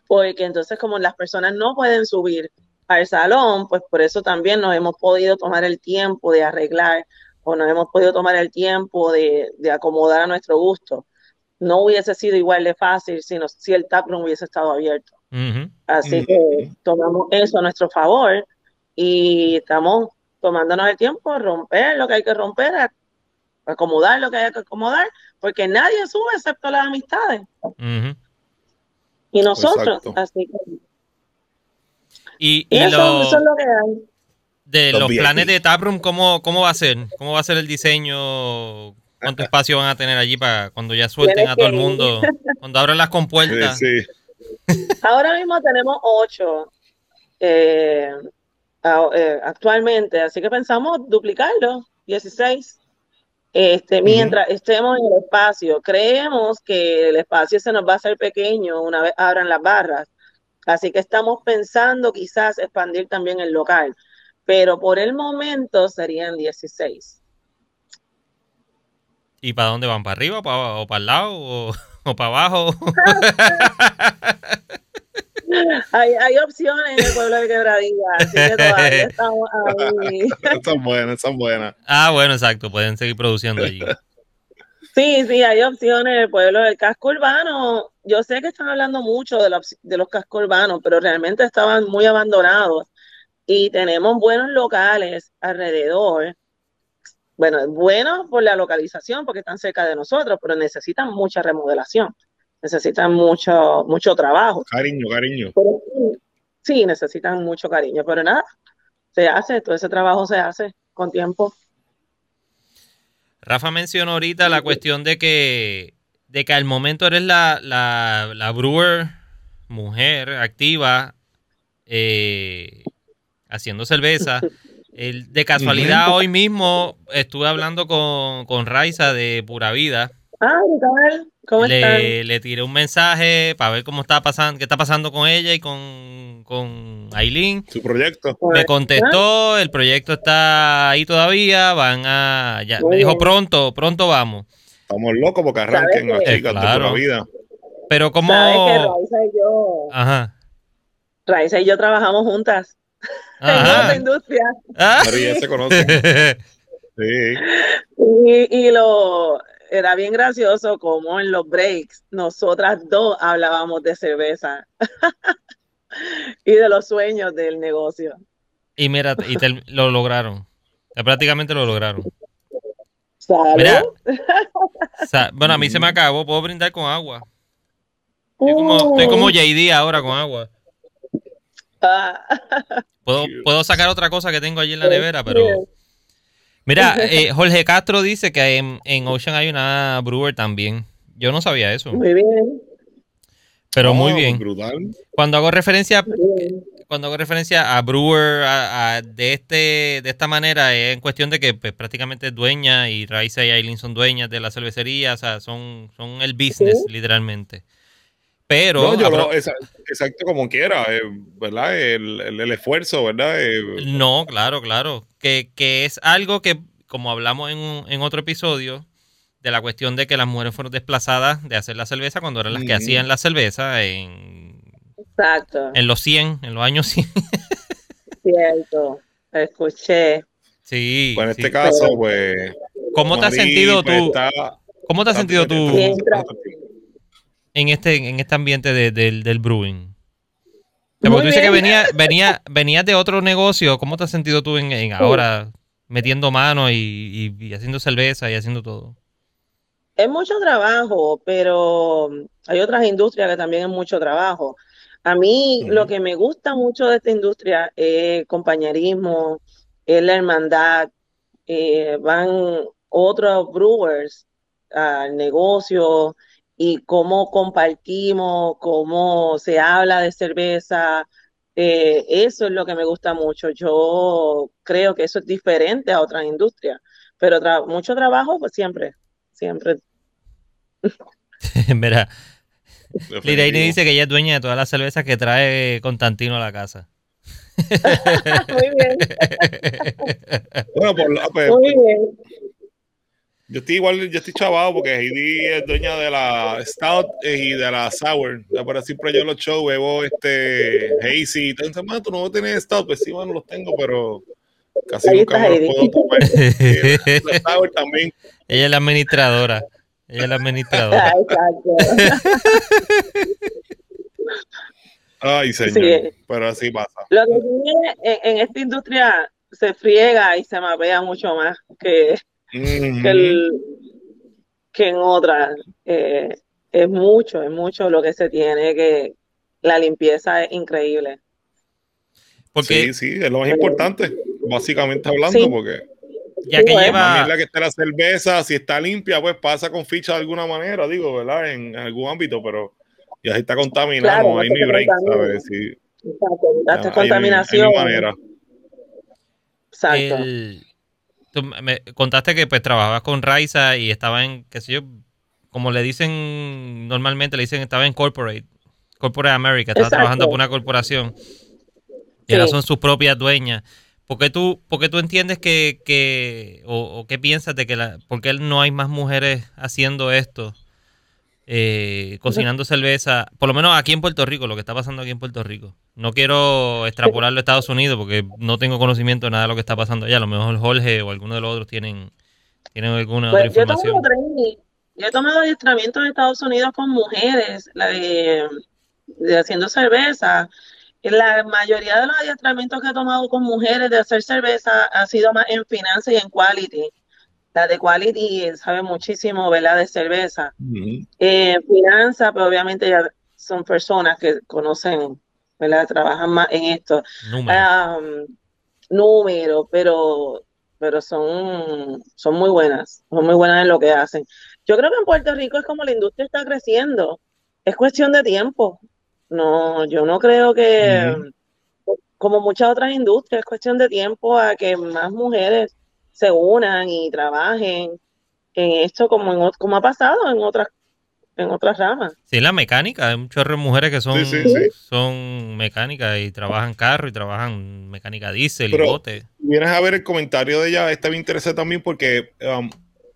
porque entonces como las personas no pueden subir al salón, pues por eso también nos hemos podido tomar el tiempo de arreglar o nos hemos podido tomar el tiempo de, acomodar a nuestro gusto. No hubiese sido igual de fácil si, si el taproom hubiese estado abierto. Así que tomamos eso a nuestro favor y estamos tomándonos el tiempo a romper lo que hay que romper, acomodar lo que hay que acomodar, porque nadie sube excepto las amistades. Y nosotros, así que y, eso, es lo que hay. De los, planes de Taproom, ¿cómo, ¿cómo va a ser? ¿Cómo va a ser el diseño? ¿Cuánto espacio van a tener allí para cuando ya suelten a todo el mundo? [LAUGHS] Cuando abran las compuertas. Ahora mismo tenemos ocho eh, eh, actualmente, así que pensamos duplicarlo, 16. Este, mientras estemos en el espacio, creemos que el espacio se nos va a hacer pequeño una vez abran las barras. Así que estamos pensando quizás expandir también el local, pero por el momento serían 16. ¿Y para dónde van? ¿Para arriba o para, el lado o, [LAUGHS] para abajo? [LAUGHS] hay, hay opciones en el pueblo de Quebradilla, así que todavía estamos ahí. [LAUGHS] están buenas, están buenas. Ah, bueno, exacto, pueden seguir produciendo allí. Sí, sí, hay opciones en el pueblo del casco urbano. Yo sé que están hablando mucho de, de los cascos urbanos, pero realmente estaban muy abandonados y tenemos buenos locales alrededor. Bueno, buenos por la localización, porque están cerca de nosotros, pero necesitan mucha remodelación, necesitan mucho, mucho trabajo. Cariño, cariño. sí, necesitan mucho cariño, pero nada, se hace, todo ese trabajo se hace con tiempo. Rafa mencionó ahorita la cuestión de que, de que al momento eres la, la, la brewer mujer activa eh, haciendo cerveza. El, de casualidad, hoy mismo estuve hablando con, con Raiza de Pura Vida. Ah, ¿Cómo le, le tiré un mensaje para ver cómo está pasando, qué está pasando con ella y con, con Aileen. Su proyecto. Me contestó, el proyecto está ahí todavía, van a, ya, me dijo pronto, pronto vamos. Estamos locos porque arranquen las chicas de Pura Vida. Pero como... Raiza y yo... Ajá. Raiza y yo trabajamos juntas en otra industria. Ah. ya se conoce. [LAUGHS] sí. Y, lo era bien gracioso como en los breaks nosotras dos hablábamos de cerveza [LAUGHS] y de los sueños del negocio. Y mira, y lo lograron. Prácticamente lo lograron. bueno, a mí se me acabó. Puedo brindar con agua. Estoy como, estoy como JD ahora con agua. Puedo, sacar otra cosa que tengo allí en la nevera, pero. Mira, [LAUGHS] eh, Jorge Castro dice que en, Ocean hay una brewer también. Yo no sabía eso. Muy bien. Pero muy oh, bien. Cuando hago referencia, cuando hago referencia a brewer de este, de esta manera, es en cuestión de que pues, prácticamente es dueña y Raisa y Aileen son dueñas de la cervecería, o sea, son, son el business, literalmente. Pero. exacto como quiera, eh, ¿verdad? El, esfuerzo, ¿verdad? Eh, no, claro, claro. Que, es algo que, como hablamos en, en, otro episodio, de la cuestión de que las mujeres fueron desplazadas de hacer la cerveza cuando eran las que hacían la cerveza en. Exacto. En los 100, en los años 100. Cierto, escuché. Sí. Pues en este caso, pues. ¿Cómo te has sentido pues, tú? ¿Cómo te has sentido tú? En este, en este ambiente del, del brewing? Porque tú dices que [LAUGHS] venía, venía, venías de otro negocio. ¿Cómo te has sentido tú en, ahora metiendo mano y, haciendo cerveza y haciendo todo? Es mucho trabajo, pero hay otras industrias que también es mucho trabajo. A mí lo que me gusta mucho de esta industria es el compañerismo, es la hermandad. Eh, van otros brewers al negocio, y cómo compartimos, cómo se habla de cerveza. Eh, eso es lo que me gusta mucho. Yo creo que eso es diferente a otras industrias, pero mucho trabajo, pues siempre, siempre. [LAUGHS] Mira, Liraine dice que ella es dueña de todas las cervezas que trae Constantino a la casa. [LAUGHS] Muy bien. [LAUGHS] bueno, por, pues, Muy bien. Yo estoy igual, yo estoy chavado porque Heidi es dueña de la Stout y de la Sour. Pero siempre yo los shows bebo este Hazy. Entonces, más tú no tienes Stout, pues sí, bueno, los tengo, pero casi nunca me los puedo tomar. [LAUGHS] la Sour también. Ella es la administradora. Ella es la administradora. [LAUGHS] Ay, señor. Pero así pasa. Lo que tiene en, en esta industria se friega y se mapea mucho más que que, en otras. Eh, es mucho, es mucho lo que se tiene, que la limpieza es increíble. Porque, sí, sí, es lo más importante, básicamente hablando, porque ya que lleva la que está la cerveza, si está limpia, pues pasa con ficha de alguna manera, digo, ¿verdad? En, algún ámbito, pero ya si está contaminado, no hay ni break, ¿sabes? Sí. Exacto, contaminación. manera. Exacto. El, Tú me contaste que pues trabajabas con Raiza y estaba en, qué sé yo, como le dicen normalmente, le dicen estaba en Corporate, Corporate America, estaba trabajando por una corporación. Y ahora son sus propias dueñas. ¿Por qué tú, por qué tú entiendes que, que o, o qué piensas de que la, por qué no hay más mujeres haciendo esto? Eh, cocinando cerveza, por lo menos aquí en Puerto Rico, lo que está pasando aquí en Puerto Rico. No quiero extrapolarlo a Estados Unidos porque no tengo conocimiento de nada de lo que está pasando allá. A lo mejor Jorge o alguno de los otros tienen, tienen alguna Pues otra información. training, yo he tomado adiestramiento en Estados Unidos con mujeres la de, de haciendo cerveza. La mayoría de los adiestramientos que he tomado con mujeres de hacer cerveza ha sido más en finanzas y en quality. La de quality sabe muchísimo, ¿verdad? De cerveza. Eh, finanzas, pero obviamente ya son personas que conocen, ¿verdad? Trabajan más en esto. Números. Am, números, pero, pero son, son muy buenas, son muy buenas en lo que hacen. Yo creo que en Puerto Rico es como la industria está creciendo, es cuestión de tiempo. No, yo no creo que, como muchas otras industrias, es cuestión de tiempo a que más mujeres se unan y trabajen en esto como, en, como ha pasado en otras, en otras ramas. Sí, la mecánica. Hay un chorro de mujeres que son, Sí, sí, sí. son mecánicas y trabajan carro y trabajan mecánica diésel y bote. vienes a ver el comentario de ella, está bien interesante también porque um,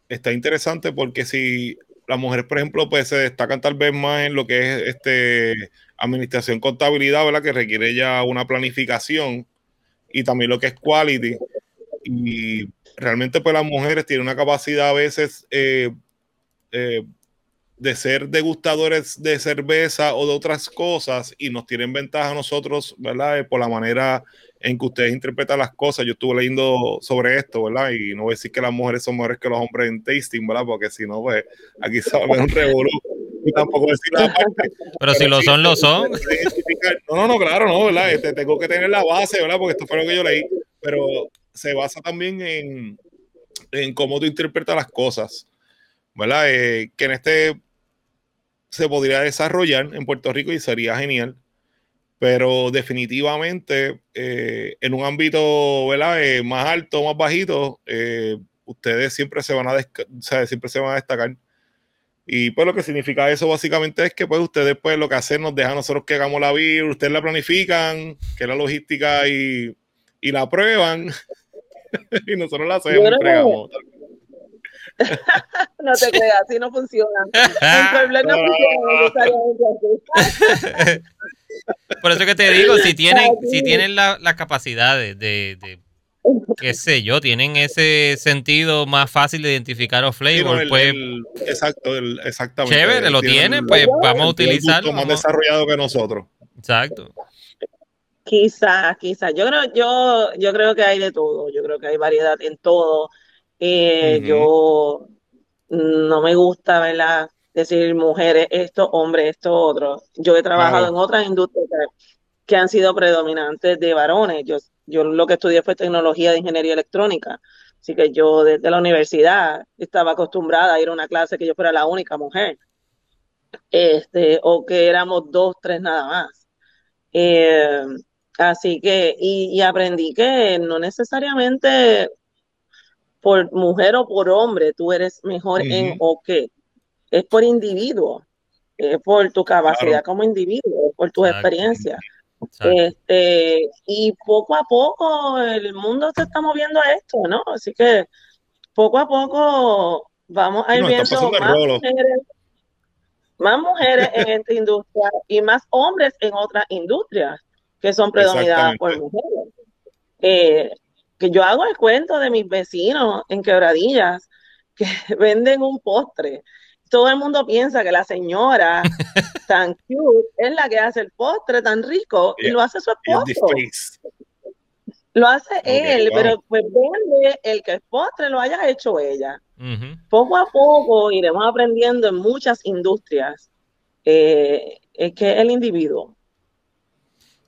está interesante porque si las mujeres, por ejemplo, pues se destacan tal vez más en lo que es este administración, contabilidad, ¿verdad? Que requiere ya una planificación y también lo que es quality. Y realmente pues las mujeres tienen una capacidad a veces eh, eh, de ser degustadores de cerveza o de otras cosas y nos tienen ventaja a nosotros, ¿verdad? Eh, por la manera en que ustedes interpretan las cosas. Yo estuve leyendo sobre esto, ¿verdad? Y no voy a decir que las mujeres son mejores que los hombres en tasting, ¿verdad? Porque si no, pues aquí se va a ver un revolú. Y tampoco decir la [LAUGHS] parte. Pero si lo sí, son, lo son. No, no, no, claro, no, ¿verdad? Este, tengo que tener la base, ¿verdad? Porque esto fue lo que yo leí. Pero se basa también en, en cómo tú interpretas las cosas, ¿verdad? Eh, que en este se podría desarrollar en Puerto Rico y sería genial, pero definitivamente eh, en un ámbito, ¿verdad? Eh, más alto, más bajito, eh, ustedes siempre se van a o sea, siempre se van a destacar. Y pues lo que significa eso básicamente es que pues ustedes pues lo que hacen nos dejan a nosotros que hagamos la vir, ustedes la planifican, que la logística y, y la prueban [LAUGHS] y nosotros la hacemos entregamos. [LAUGHS] No te creas, así no funciona. En Puebla no funciona. [LAUGHS] Por eso que te digo, si tienen, si tienen la, la capacidad de, de, qué sé yo, tienen ese sentido más fácil de identificar los Sí, no, flavors, el- pues el- exacto, el- exactamente. chévere, lo Tienen tienen, el- pues vamos a gusto más vamos- desarrollado que nosotros. Exacto. Quizás, quizás. Yo creo, yo, yo creo que hay de todo. Yo creo que hay variedad en todo. Eh. Yo no me gusta, ¿verdad? Decir mujeres esto, hombres esto, otro. Yo he trabajado Claro. en otras industrias que, que han sido predominantes de varones. Yo, yo lo que estudié fue tecnología de ingeniería electrónica. Así que yo desde la universidad estaba acostumbrada a ir a una clase que yo fuera la única mujer. Este, o que éramos dos, tres nada más. Eh, así que, y, y aprendí que no necesariamente por mujer o por hombre tú eres mejor en o qué. Es por individuo, es por tu capacidad Claro. como individuo, por tus Exacto. experiencias. exacto. Este, y poco a poco el mundo se está moviendo a esto, ¿no? Así que poco a poco vamos a ir viendo más mujeres, más mujeres en esta industria y más hombres en otras industrias que son predominadas por mujeres. Eh, que yo hago el cuento de mis vecinos en Quebradillas [LAUGHS] que venden un postre. Todo el mundo piensa que la señora [LAUGHS] tan cute es la que hace el postre tan rico y lo hace su esposo. Lo hace él, wow. pero pues vende el que el postre lo haya hecho ella. Poco a poco iremos aprendiendo en muchas industrias eh, es que el individuo.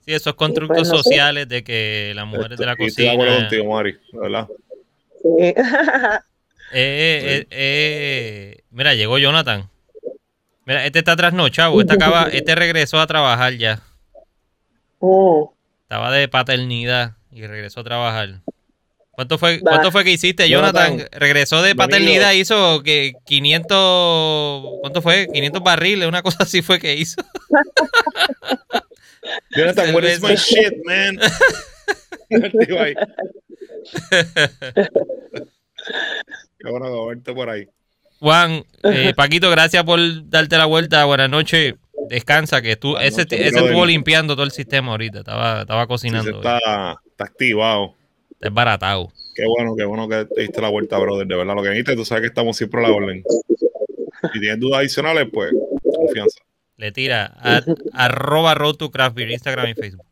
Sí, esos constructos pues, no sé. sociales de que las mujeres de la Y estoy de acuerdo cocina. contigo, Mari, la ¿verdad? Sí. [LAUGHS] Eh, eh, eh, mira, llegó Jonathan. Mira, este está trasnochado. Este acaba, este regresó a trabajar ya. Mm. Estaba de paternidad y regresó a trabajar. ¿Cuánto fue, Va. cuánto fue que hiciste, Jonathan? Jonathan, regresó de paternidad, hizo que 500, ¿cuánto fue? 500 barriles, una cosa así fue que hizo. [LAUGHS] Jonathan, what is my shit, man? [LAUGHS] Qué bueno verte por ahí. Juan, eh, Paquito, gracias por darte la vuelta. Buenas noches. Descansa, que tú, ese, estuvo limpiando todo el sistema ahorita. Estaba, estaba Sí, cocinando. se está, está activado. Está desbaratado. Qué bueno, qué bueno que te diste la vuelta, brother. De verdad, lo que necesites, tú sabes que estamos siempre a la orden. Si tienes dudas adicionales, pues confianza. Le tira a, [LAUGHS] arroba road to craft beer, Instagram y Facebook.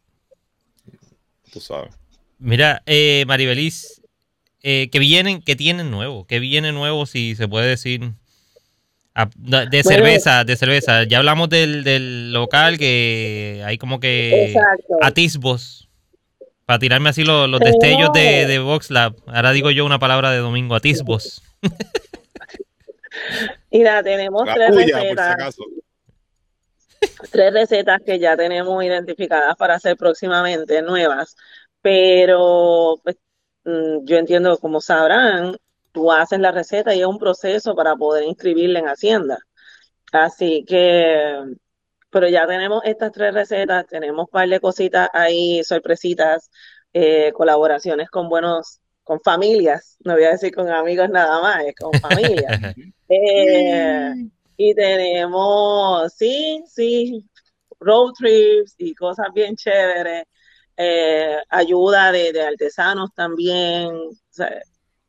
Tú sabes. Mira, eh, Maribelis, eh, que vienen, que tienen nuevo, que viene nuevo, si se puede decir, a- de cerveza, de cerveza. Ya hablamos del, del local que hay como que Exacto. atisbos para tirarme así los, los destellos de, de VoxLab. Ahora digo yo una palabra de domingo, atisbos. [LAUGHS] Mira, tenemos La tres tuya, por si recetas, acaso. Tres recetas que ya tenemos identificadas para hacer próximamente, nuevas. Pero pues, mm, yo entiendo, como sabrán, tú haces la receta y es un proceso para poder inscribirla en Hacienda. Así que, pero ya tenemos estas tres recetas, tenemos un par de cositas ahí, sorpresitas, eh, colaboraciones con buenos, con familias, no voy a decir con amigos nada más, es con familias. [LAUGHS] Eh, y tenemos, sí, sí, road trips y cosas bien chéveres, eh, ayuda de, de artesanos también. o sea,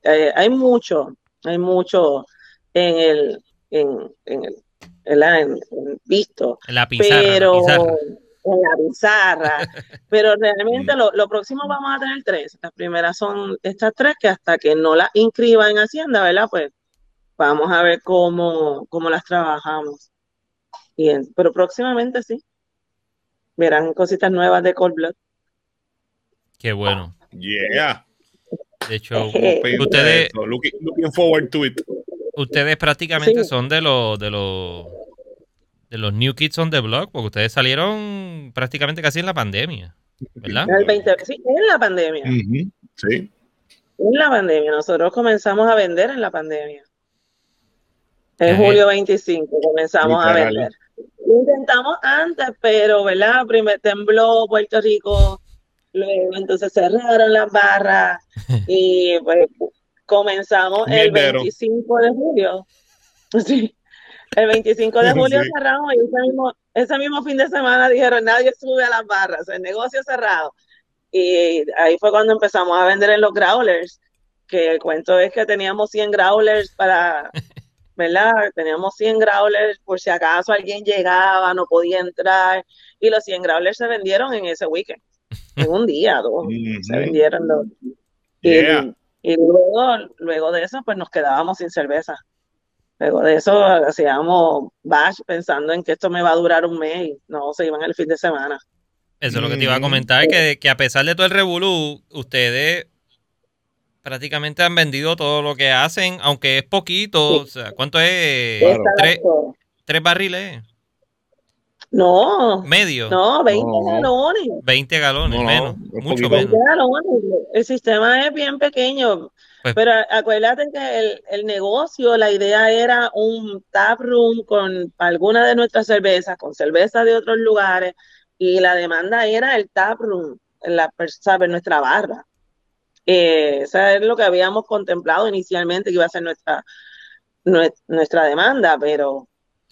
eh, hay mucho, hay mucho en el, en, en el, en, en visto, En la pizarra, pero la pizarra. en la pizarra. [LAUGHS] Pero realmente lo, lo próximo vamos a tener tres. Las primeras son estas tres que hasta que no las inscriba en Hacienda, ¿verdad? Pues vamos a ver cómo, cómo las trabajamos. Y en- pero próximamente sí. Verán cositas nuevas de Cold Blood. Qué bueno. Yeah. De hecho, Eh, Pendiente Ustedes-. Looking, looking forward to it. ustedes prácticamente Sí. son de los de los de los New Kids on the Block, porque ustedes salieron prácticamente casi en la pandemia, ¿verdad? El 20, sí, en la pandemia. Sí. En la pandemia. Nosotros comenzamos a vender en la pandemia. En Ajá. julio 25 comenzamos a vender. Intentamos antes, pero, ¿verdad? Primero tembló Puerto Rico, luego entonces cerraron las barras [LAUGHS] y pues comenzamos el Mierdero. 25 de julio. [LAUGHS] Sí. El 25 de [LAUGHS] julio Sí. cerramos y ese mismo, ese mismo fin de semana dijeron nadie sube a las barras, el negocio cerrado. Y ahí fue cuando empezamos a vender en los growlers, que el cuento es que teníamos 100 growlers para, ¿verdad? Teníamos 100 growlers por si acaso alguien llegaba, no podía entrar, y los 100 growlers se vendieron en ese weekend, en un día, dos, [LAUGHS] se vendieron los. Y, Yeah. y luego, luego de eso, pues nos quedábamos sin cerveza. Luego de eso hacíamos bash pensando en que esto me va a durar un mes y no se iban el fin de semana. Eso es lo que te iba a comentar, que, que a pesar de todo el revolú, ustedes prácticamente han vendido todo lo que hacen, aunque es poquito. Sí. O sea, ¿cuánto es? Claro. Tres, barriles, No, medio, no, 20 No. galones. 20 galones, No, no, menos, mucho poquito. menos. 20 galones. El sistema es bien pequeño, Pues- pero acuérdate que el, el negocio, la idea era un tap room con alguna de nuestras cervezas, con cervezas de otros lugares, y la demanda era el tap room, la, ¿sabes? nuestra barra. Eh, eso es lo que habíamos contemplado inicialmente que iba a ser nuestra, nue- nuestra demanda, pero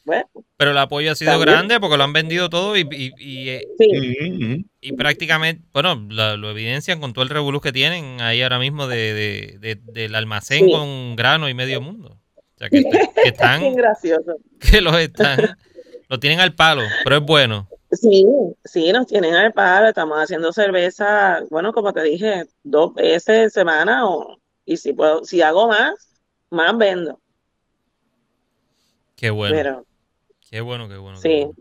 bueno, Pero el apoyo ha sido También. grande porque lo han vendido todo y, y- y, eh, sí, y prácticamente, bueno, lo evidencian con todo el revolú que tienen ahí ahora mismo de, de- de- del almacén Sí. con grano y medio mundo. O sea, que, que están, [LAUGHS] que los están, lo tienen al palo, pero es bueno. Sí, sí, nos tienen al paro, estamos haciendo cerveza, bueno, como te dije, dos veces en semana o, y si puedo, si hago más, más vendo, Qué bueno, pero qué bueno, qué bueno. qué sí, bueno.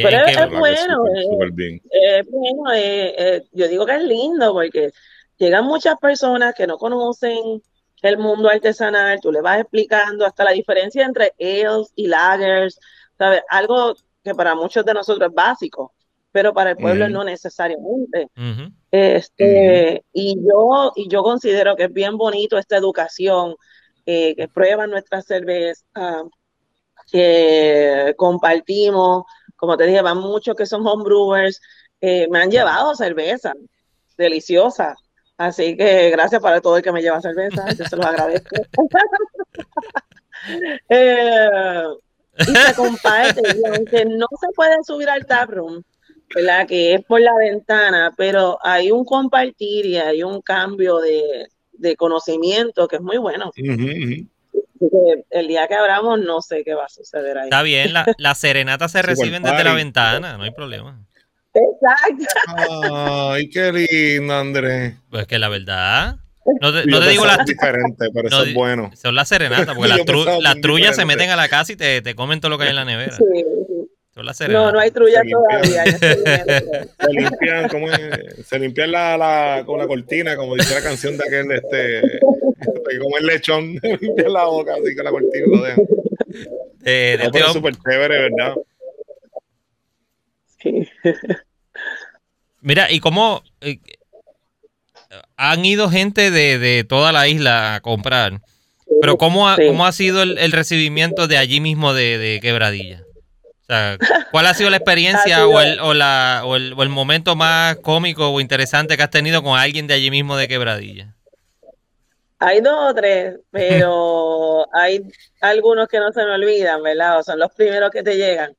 Pero es- es bueno, Súper, eh. eh, bueno, eh, eh, yo digo que es lindo porque llegan muchas personas que no conocen el mundo artesanal, tú le vas explicando hasta la diferencia entre ales y lagers, ¿sabes? Algo que para muchos de nosotros es básico, pero para el pueblo no necesariamente. Ujú. Este, y yo, y yo considero que es bien bonito esta educación, eh, que prueban nuestras cervezas, que compartimos, como te dije, van muchos que son homebrewers, eh, me han llevado cerveza deliciosa. Así que gracias para todo el que me lleva cerveza, yo se los agradezco. [LAUGHS] [LAUGHS] Eh, y se comparte, y aunque no se puede subir al taproom, ¿verdad? Que es por la ventana, pero hay un compartir y hay un cambio de, de conocimiento que es muy bueno. El día que abramos no sé qué va a suceder ahí. Está bien, las la serenatas se reciben desde la ventana, no hay problema. Exacto. Ay, qué lindo, Andrés. Pues que la verdad. No te, no te digo las diferente, pero eso es bueno. Son las serenatas, porque [LAUGHS] las, tru, las trullas se meten a la casa y te, te comen todo lo que hay en la nevera. Sí, Son las serenatas. No, no hay trullas todavía. se limpian, como se limpian la, la, con la cortina, como dice la canción de aquel, este, como el lechón, [LAUGHS] limpian la boca, así que la cortina lo dejan. Eh, es súper chévere, ¿verdad? Sí. [LAUGHS] Mira, ¿y cómo eh, han ido gente de, de, toda la isla a comprar? Pero ¿cómo ha, cómo ha sido el, el, recibimiento de allí mismo de, de, Quebradilla? O sea, ¿cuál ha sido la experiencia [LAUGHS] o, el, o, la, o, el, o el momento más cómico o interesante que has tenido con alguien de allí mismo de Quebradilla? Hay dos o tres, pero [LAUGHS] hay algunos que no se me olvidan, ¿verdad? O son los primeros que te llegan.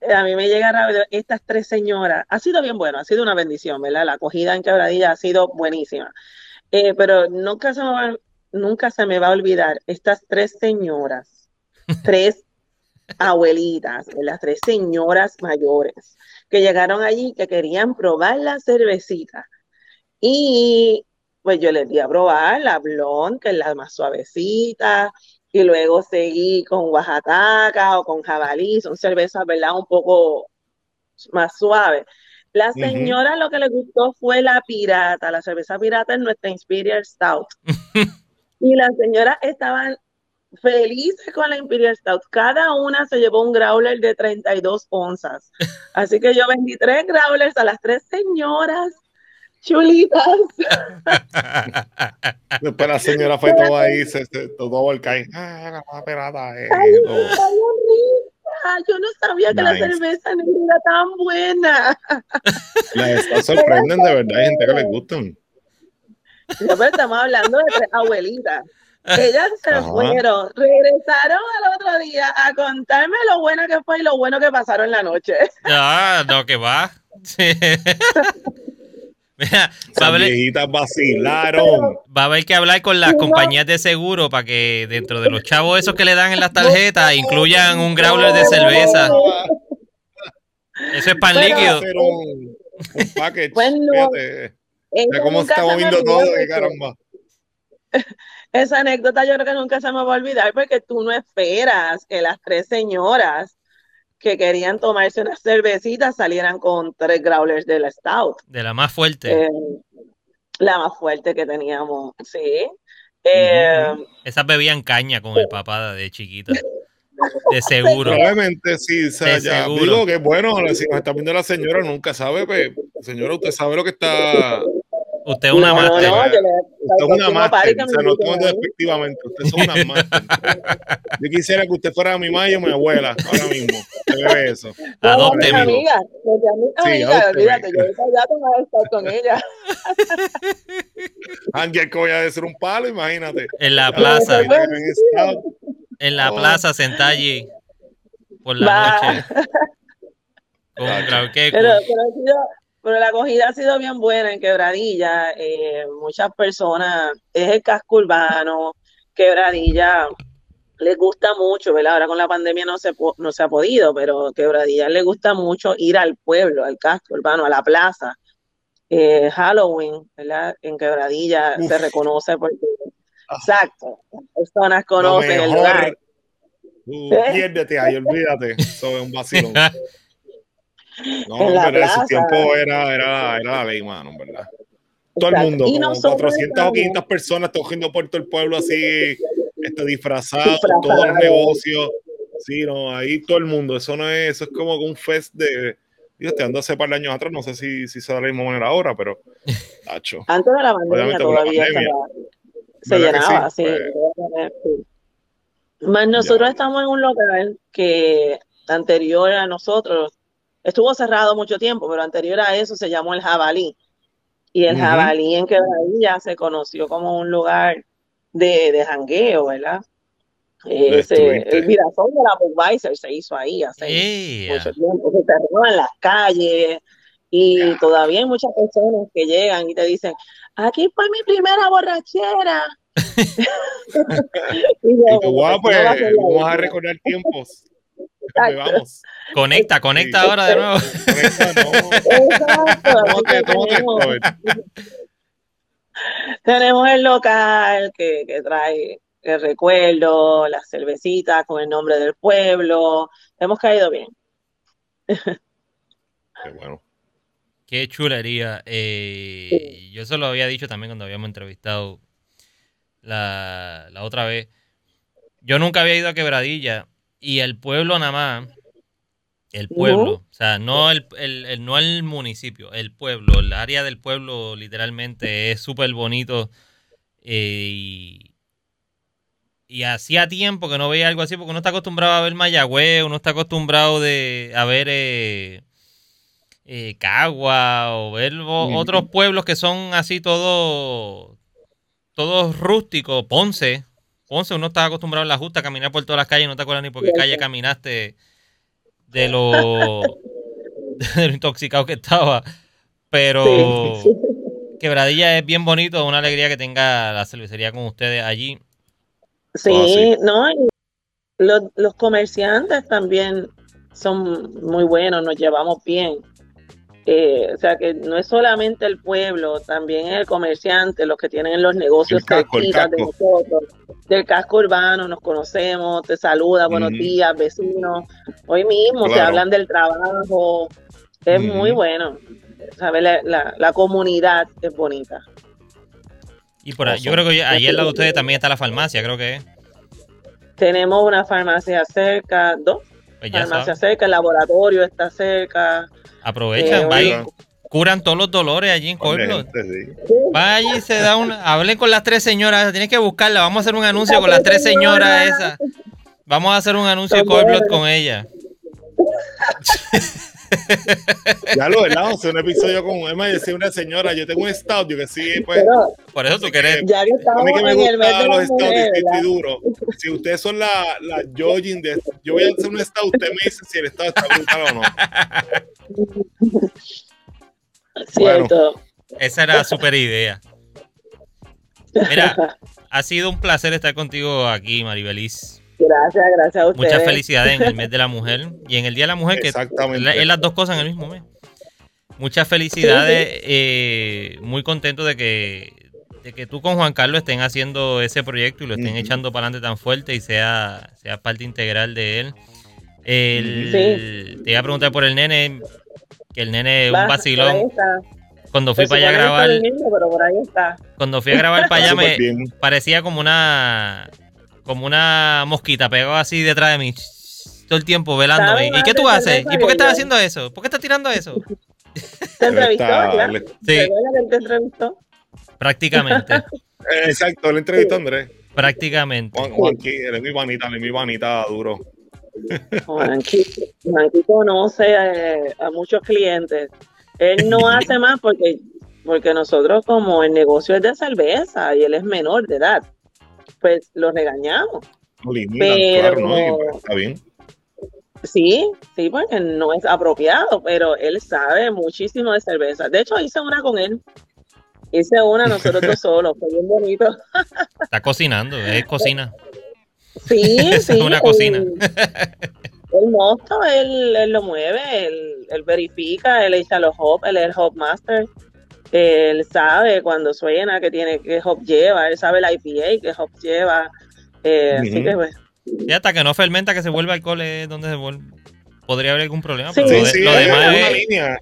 Eh, a mí me llegan estas tres señoras. Ha sido bien bueno, ha sido una bendición, ¿verdad? La acogida en Quebradilla ha sido buenísima. Eh, pero nunca se, me va, nunca se me va a olvidar estas tres señoras, [LAUGHS] tres abuelitas, las tres señoras mayores que llegaron allí que querían probar la cervecita. Y pues yo les di a probar la blonde, que es la más suavecita, y luego seguí con Oaxaca o con jabalí, son cervezas, ¿verdad? Un poco más suaves. La señora lo que le gustó fue la pirata, la cerveza pirata es nuestra Imperial Stout. [LAUGHS] y las señoras estaban felices con la Imperial Stout. Cada una se llevó un growler de 32 onzas. Así que yo vendí tres growlers a las tres señoras chulitas. [LAUGHS] Después la señora fue todo ahí, se, se todo el. Ah, la perada, eh, Ay, yo no sabía que la cerveza negra era tan buena. [LAUGHS] Las sorprenden de verdad, hay gente que les gustan. No, pero estamos hablando de tres abuelitas. Ellas se Ajá. fueron, regresaron al otro día a contarme lo bueno que fue y lo bueno que pasaron en la noche. Ah, no, que va. Sí. [LAUGHS] Mira, va a viejitas vacilaron. Va a haber que hablar con las compañías de seguro para que dentro de los chavos esos que le dan en las tarjetas incluyan un growler de cerveza. Eso es pan Pero, líquido. Un, un package. Bueno, Fíjate, cómo se está moviendo todo, que caramba. [LAUGHS] Esa anécdota yo creo que nunca se me va a olvidar porque tú no esperas que las tres señoras que querían tomarse una cervecita salieran con tres growlers de la Stout. De la más fuerte. Eh, la más fuerte que teníamos, sí. Eh, Esas bebían caña con el papá de chiquita. De [LAUGHS] seguro. Probablemente sí, o sea, ya seguro. digo que bueno, si nos está viendo la señora, nunca sabe, pues, señora, usted sabe lo que está Usted es una no, máster. No, usted es una máster. O sea, no tomo despectivamente. Usted es una máster. Yo quisiera que usted fuera mi madre o mi abuela ahora mismo. Usted ve eso. [LAUGHS] Adópteme. amiga. Sí, olvídate. Yo ya tomaba estar con ella. [LAUGHS] Ángel, que voy a decir un palo, imagínate. En la plaza. En la plaza, sentada allí. Por la Va. noche. [LAUGHS] Con un pero, pero, pero la acogida ha sido bien buena en Quebradilla. Eh, muchas personas, es el casco urbano, Quebradilla les gusta mucho, ¿verdad? Ahora con la pandemia no se, no se ha podido, pero Quebradilla les gusta mucho ir al pueblo, al casco urbano, a la plaza. Eh, Halloween, ¿verdad? En Quebradilla Uf. se reconoce porque, ah. exacto, las personas conocen el lugar. Uh, piérdete ahí, olvídate, sobre un vacilón. [LAUGHS] No, pero en ese tiempo era, era, era la ley, mano, ¿verdad? Todo Exacto. el mundo, como 400 o 500 personas cogiendo por todo el pueblo así, este, disfrazado, disfrazado, todos los negocios. Sí, no, ahí todo el mundo. Eso no es, eso es como un fest de. Dios, te ando hace par de años atrás, no sé si, si se da la misma manera ahora, pero. Tacho. Antes de la pandemia todavía la pandemia, se, se llenaba, sí. Pues, sí. Más nosotros ya. estamos en un local que anterior a nosotros Estuvo cerrado mucho tiempo, pero anterior a eso se llamó el jabalí. Y el Ujú. jabalí en Quebradilla se conoció como un lugar de, de jangueo, ¿verdad? Eh, ese- el Mirasol de la Budweiser se hizo ahí hace mucho tiempo, se cerró en las calles y todavía hay muchas personas que llegan y te dicen, aquí fue mi primera borrachera. [LAUGHS] [LAUGHS] y yo, Y tú, guau, "Pues, pues, no va a ser la vamos a última". recordar tiempos. [LAUGHS] Vamos. Conecta, conecta Sí. ahora de nuevo. [LAUGHS] no. [LAUGHS] Tenemos el local que, que trae el recuerdo, las cervecitas con el nombre del pueblo. Hemos caído bien. Qué bueno. Qué chulería. Eh, yo se lo había dicho también cuando habíamos entrevistado la, la otra vez. Yo nunca había ido a Quebradilla y el pueblo nada más, el pueblo, o sea, no el, el- el- no el municipio, el pueblo, el área del pueblo literalmente es súper bonito eh, y, y hacía tiempo que no veía algo así porque uno está acostumbrado a ver Mayagüez, uno está acostumbrado de, a ver eh, eh, Cagua o ver o- otros pueblos que son así todos todos rústicos, Ponce. Ponce, uno está acostumbrado en la justa a caminar por todas las calles, no te acuerdas ni por qué calle caminaste de lo, [LAUGHS] de lo intoxicado que estaba. Pero Sí. Quebradilla es bien bonito, una alegría que tenga la cervecería con ustedes allí. Sí, Ah, sí. no, y los, los comerciantes también son muy buenos, nos llevamos bien. Eh, o sea que no es solamente el pueblo, también el comerciante, los que tienen los negocios casco, cerquitas de nosotros, del casco urbano, nos conocemos, te saluda, buenos días, vecinos. Hoy mismo se Claro. hablan del trabajo, es muy bueno. ¿Sabe? La, la, la comunidad es bonita. Y por ahí, yo creo que ahí al lado de ustedes también está la farmacia, creo que. Tenemos una farmacia cerca, dos Pues ya farmacia saben, cerca, el laboratorio está cerca. Aprovechan, Eh, vayan, curan todos los dolores allí en gente, sí. Vaya y se da un. Hablen con las tres señoras. Tienes que buscarla. Vamos a hacer un anuncio con las tres señoras esas. Vamos a hacer un anuncio de Coldblood con ella. [LAUGHS] Ya lo hacer un episodio con Emma y decía una señora, yo tengo un stout, yo que sí, pues. Pero Por eso tú querés. ya que A estamos mí que me gustan la los stouts estoy duro. Si ustedes son la, la Jojin de yo voy a hacer un stout, usted me dice si el stout está brutal o no. [LAUGHS] Cierto. Esa era súper idea. Mira, ha sido un placer estar contigo aquí, Maribelis. Gracias, gracias a ustedes. Muchas felicidades en el mes de la [LAUGHS] mujer y en el Día de la Mujer, que es Exactamente. la- es las dos cosas en el mismo mes. Muchas felicidades. eh, muy contento de que, de que tú con Juan Carlos estén haciendo ese proyecto y lo estén echando para adelante tan fuerte y sea, sea parte integral de él. El- Te iba a preguntar por el nene, que el nene es un por ahí vacilón. está. Cuando fui para allá a grabar, pero por ahí está. cuando fui a grabar para [LAUGHS] allá me parecía como una como una mosquita pegada así detrás de mí todo el tiempo velándome. ¿Sabe ¿Y qué tú haces? ¿Y por qué estás haciendo eso? ¿Por qué estás tirando eso? [LAUGHS] ¿Te entrevistó? Él te entrevistó? prácticamente, [LAUGHS] eh, Exacto, le entrevistó a Andrés. prácticamente. Juan, Juanqui, él es mi panita, él es mi panita duro. [LAUGHS] Juanqui, Juanqui conoce eh, a muchos clientes. Él no hace más porque, porque nosotros como el negocio es de cerveza y él es menor de edad, pues lo regañamos. Pero- claro, ¿no? Y, pues, está bien. Sí, sí, porque no es apropiado, pero él sabe muchísimo de cerveza. De hecho, hice una con él. Hice una nosotros dos [LAUGHS] solos, fue bien bonito. Está cocinando, es cocina. Sí, [LAUGHS] Es sí. una cocina. [LAUGHS] El, el mosto, él, él lo mueve, él, él verifica, él echa los hop, él es el hop master. Él sabe cuando suena que tiene qué hop lleva, él sabe la IPA que hop lleva. Eh, Así que pues, Y hasta que no fermenta, que se vuelve alcohol, es donde se vuelve. Podría haber algún problema, Sí. pero lo, Sí, lo demás una es. línea.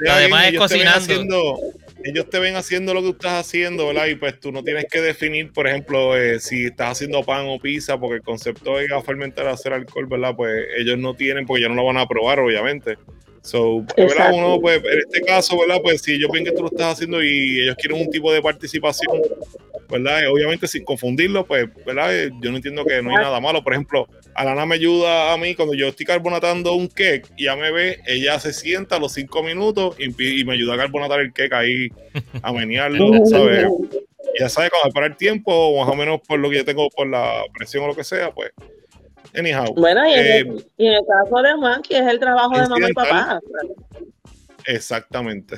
lo demás es ellos te ven cocinando. haciendo- ellos te ven haciendo lo que tú estás haciendo, ¿verdad? Y pues tú no tienes que definir, por ejemplo, eh, si estás haciendo pan o pizza, porque el concepto de a fermentar hacer alcohol, ¿verdad? Pues ellos no tienen, porque ya no lo van a probar, obviamente. So, ¿verdad? Uno, pues, en este caso, ¿verdad? Pues si ellos ven que tú lo estás haciendo y ellos quieren un tipo de participación, ¿verdad? Eh, Obviamente sin confundirlo, pues, ¿verdad? Eh, Yo no entiendo que no hay nada malo. Por ejemplo, Alana me ayuda a mí cuando yo estoy carbonatando un cake y ya me ve, ella se sienta a los cinco minutos y, me ayuda a carbonatar el cake ahí, a menearlo, [LAUGHS] ¿sabes? Ya sabe, cuando para el tiempo, más o menos por lo que yo tengo, por la presión o lo que sea, pues. Anyhow. Bueno, y, en, el, eh, y en el caso de Juan, que es el trabajo de mamá y papá. Exactamente.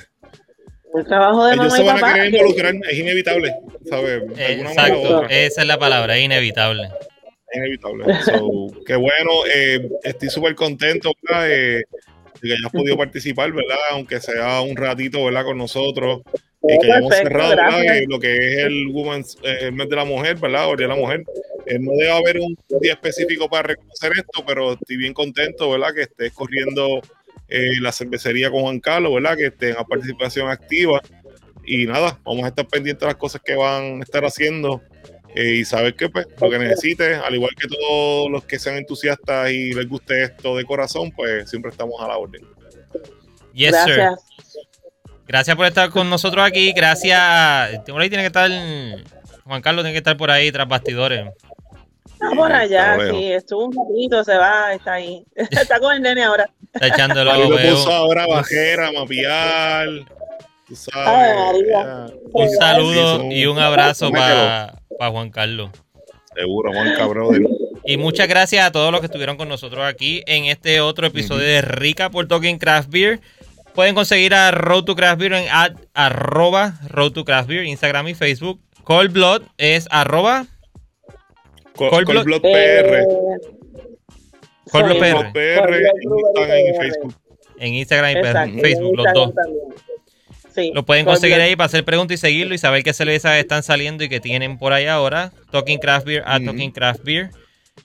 El trabajo de mamá y papá. es inevitable, ¿sabes? Exacto, esa es la palabra, es inevitable inevitable. [LAUGHS] qué bueno, eh, estoy súper contento de que hayas podido [LAUGHS] participar, ¿verdad? Aunque sea un ratito, ¿verdad? Con nosotros. Y que hayamos cerrado eh, lo que es el Women's, eh, mes de la mujer, ¿verdad? O de la mujer. no debe haber un día específico para reconocer esto, pero estoy bien contento, ¿verdad? Que estés corriendo la cervecería con Juan Carlos, ¿verdad? Que estés en participación activa. Y nada, vamos a estar pendientes de las cosas que van a estar haciendo eh, y sabes que pues, lo que necesites, al igual que todos los que sean entusiastas y les guste esto de corazón, pues siempre estamos a la orden. Yes, Gracias. Gracias por estar con nosotros aquí. Gracias. Por ahí tiene que estar. Juan Carlos tiene que estar por ahí tras bastidores. Está por allá, sí, estuvo un ratito, se va, está ahí. [LAUGHS] está con el nene ahora. Está echándolo. lo puso ahora bajera, mapiar. Tú sabes, un saludo y un abrazo para para Juan Carlos. Seguro, Juan Cabrón. Y muchas gracias a todos los que estuvieron con nosotros aquí en este otro episodio de Rica por Talking Craft Beer. Pueden conseguir a Road to Craft Beer en arroba Road to Craft Beer, Instagram y Facebook. Cold Blood es arroba Cold, Blood, PR. Cold Blood PR. en Facebook. En Instagram y Facebook, los dos lo pueden conseguir ahí para hacer preguntas y seguirlo y saber qué cervezas están saliendo y que tienen por ahí ahora. Talking Craft Beer a Talking Craft Beer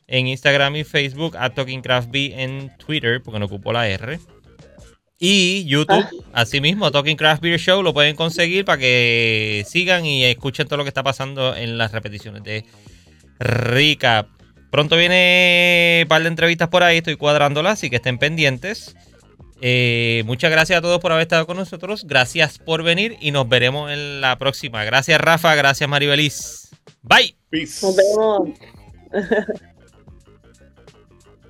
en Instagram y Facebook, a Talking Craft Beer en Twitter, porque no ocupo la R. Y YouTube, ah. asimismo, Talking Craft Beer Show, lo pueden conseguir para que sigan y escuchen todo lo que está pasando en las repeticiones de Recap. Pronto viene un par de entrevistas por ahí, estoy cuadrándolas, así que estén pendientes. Eh, muchas gracias a todos por haber estado con nosotros. Gracias por venir y nos veremos en la próxima. Gracias, Rafa. Gracias, Maribelis. Bye. Peace. Nos vemos. [LAUGHS]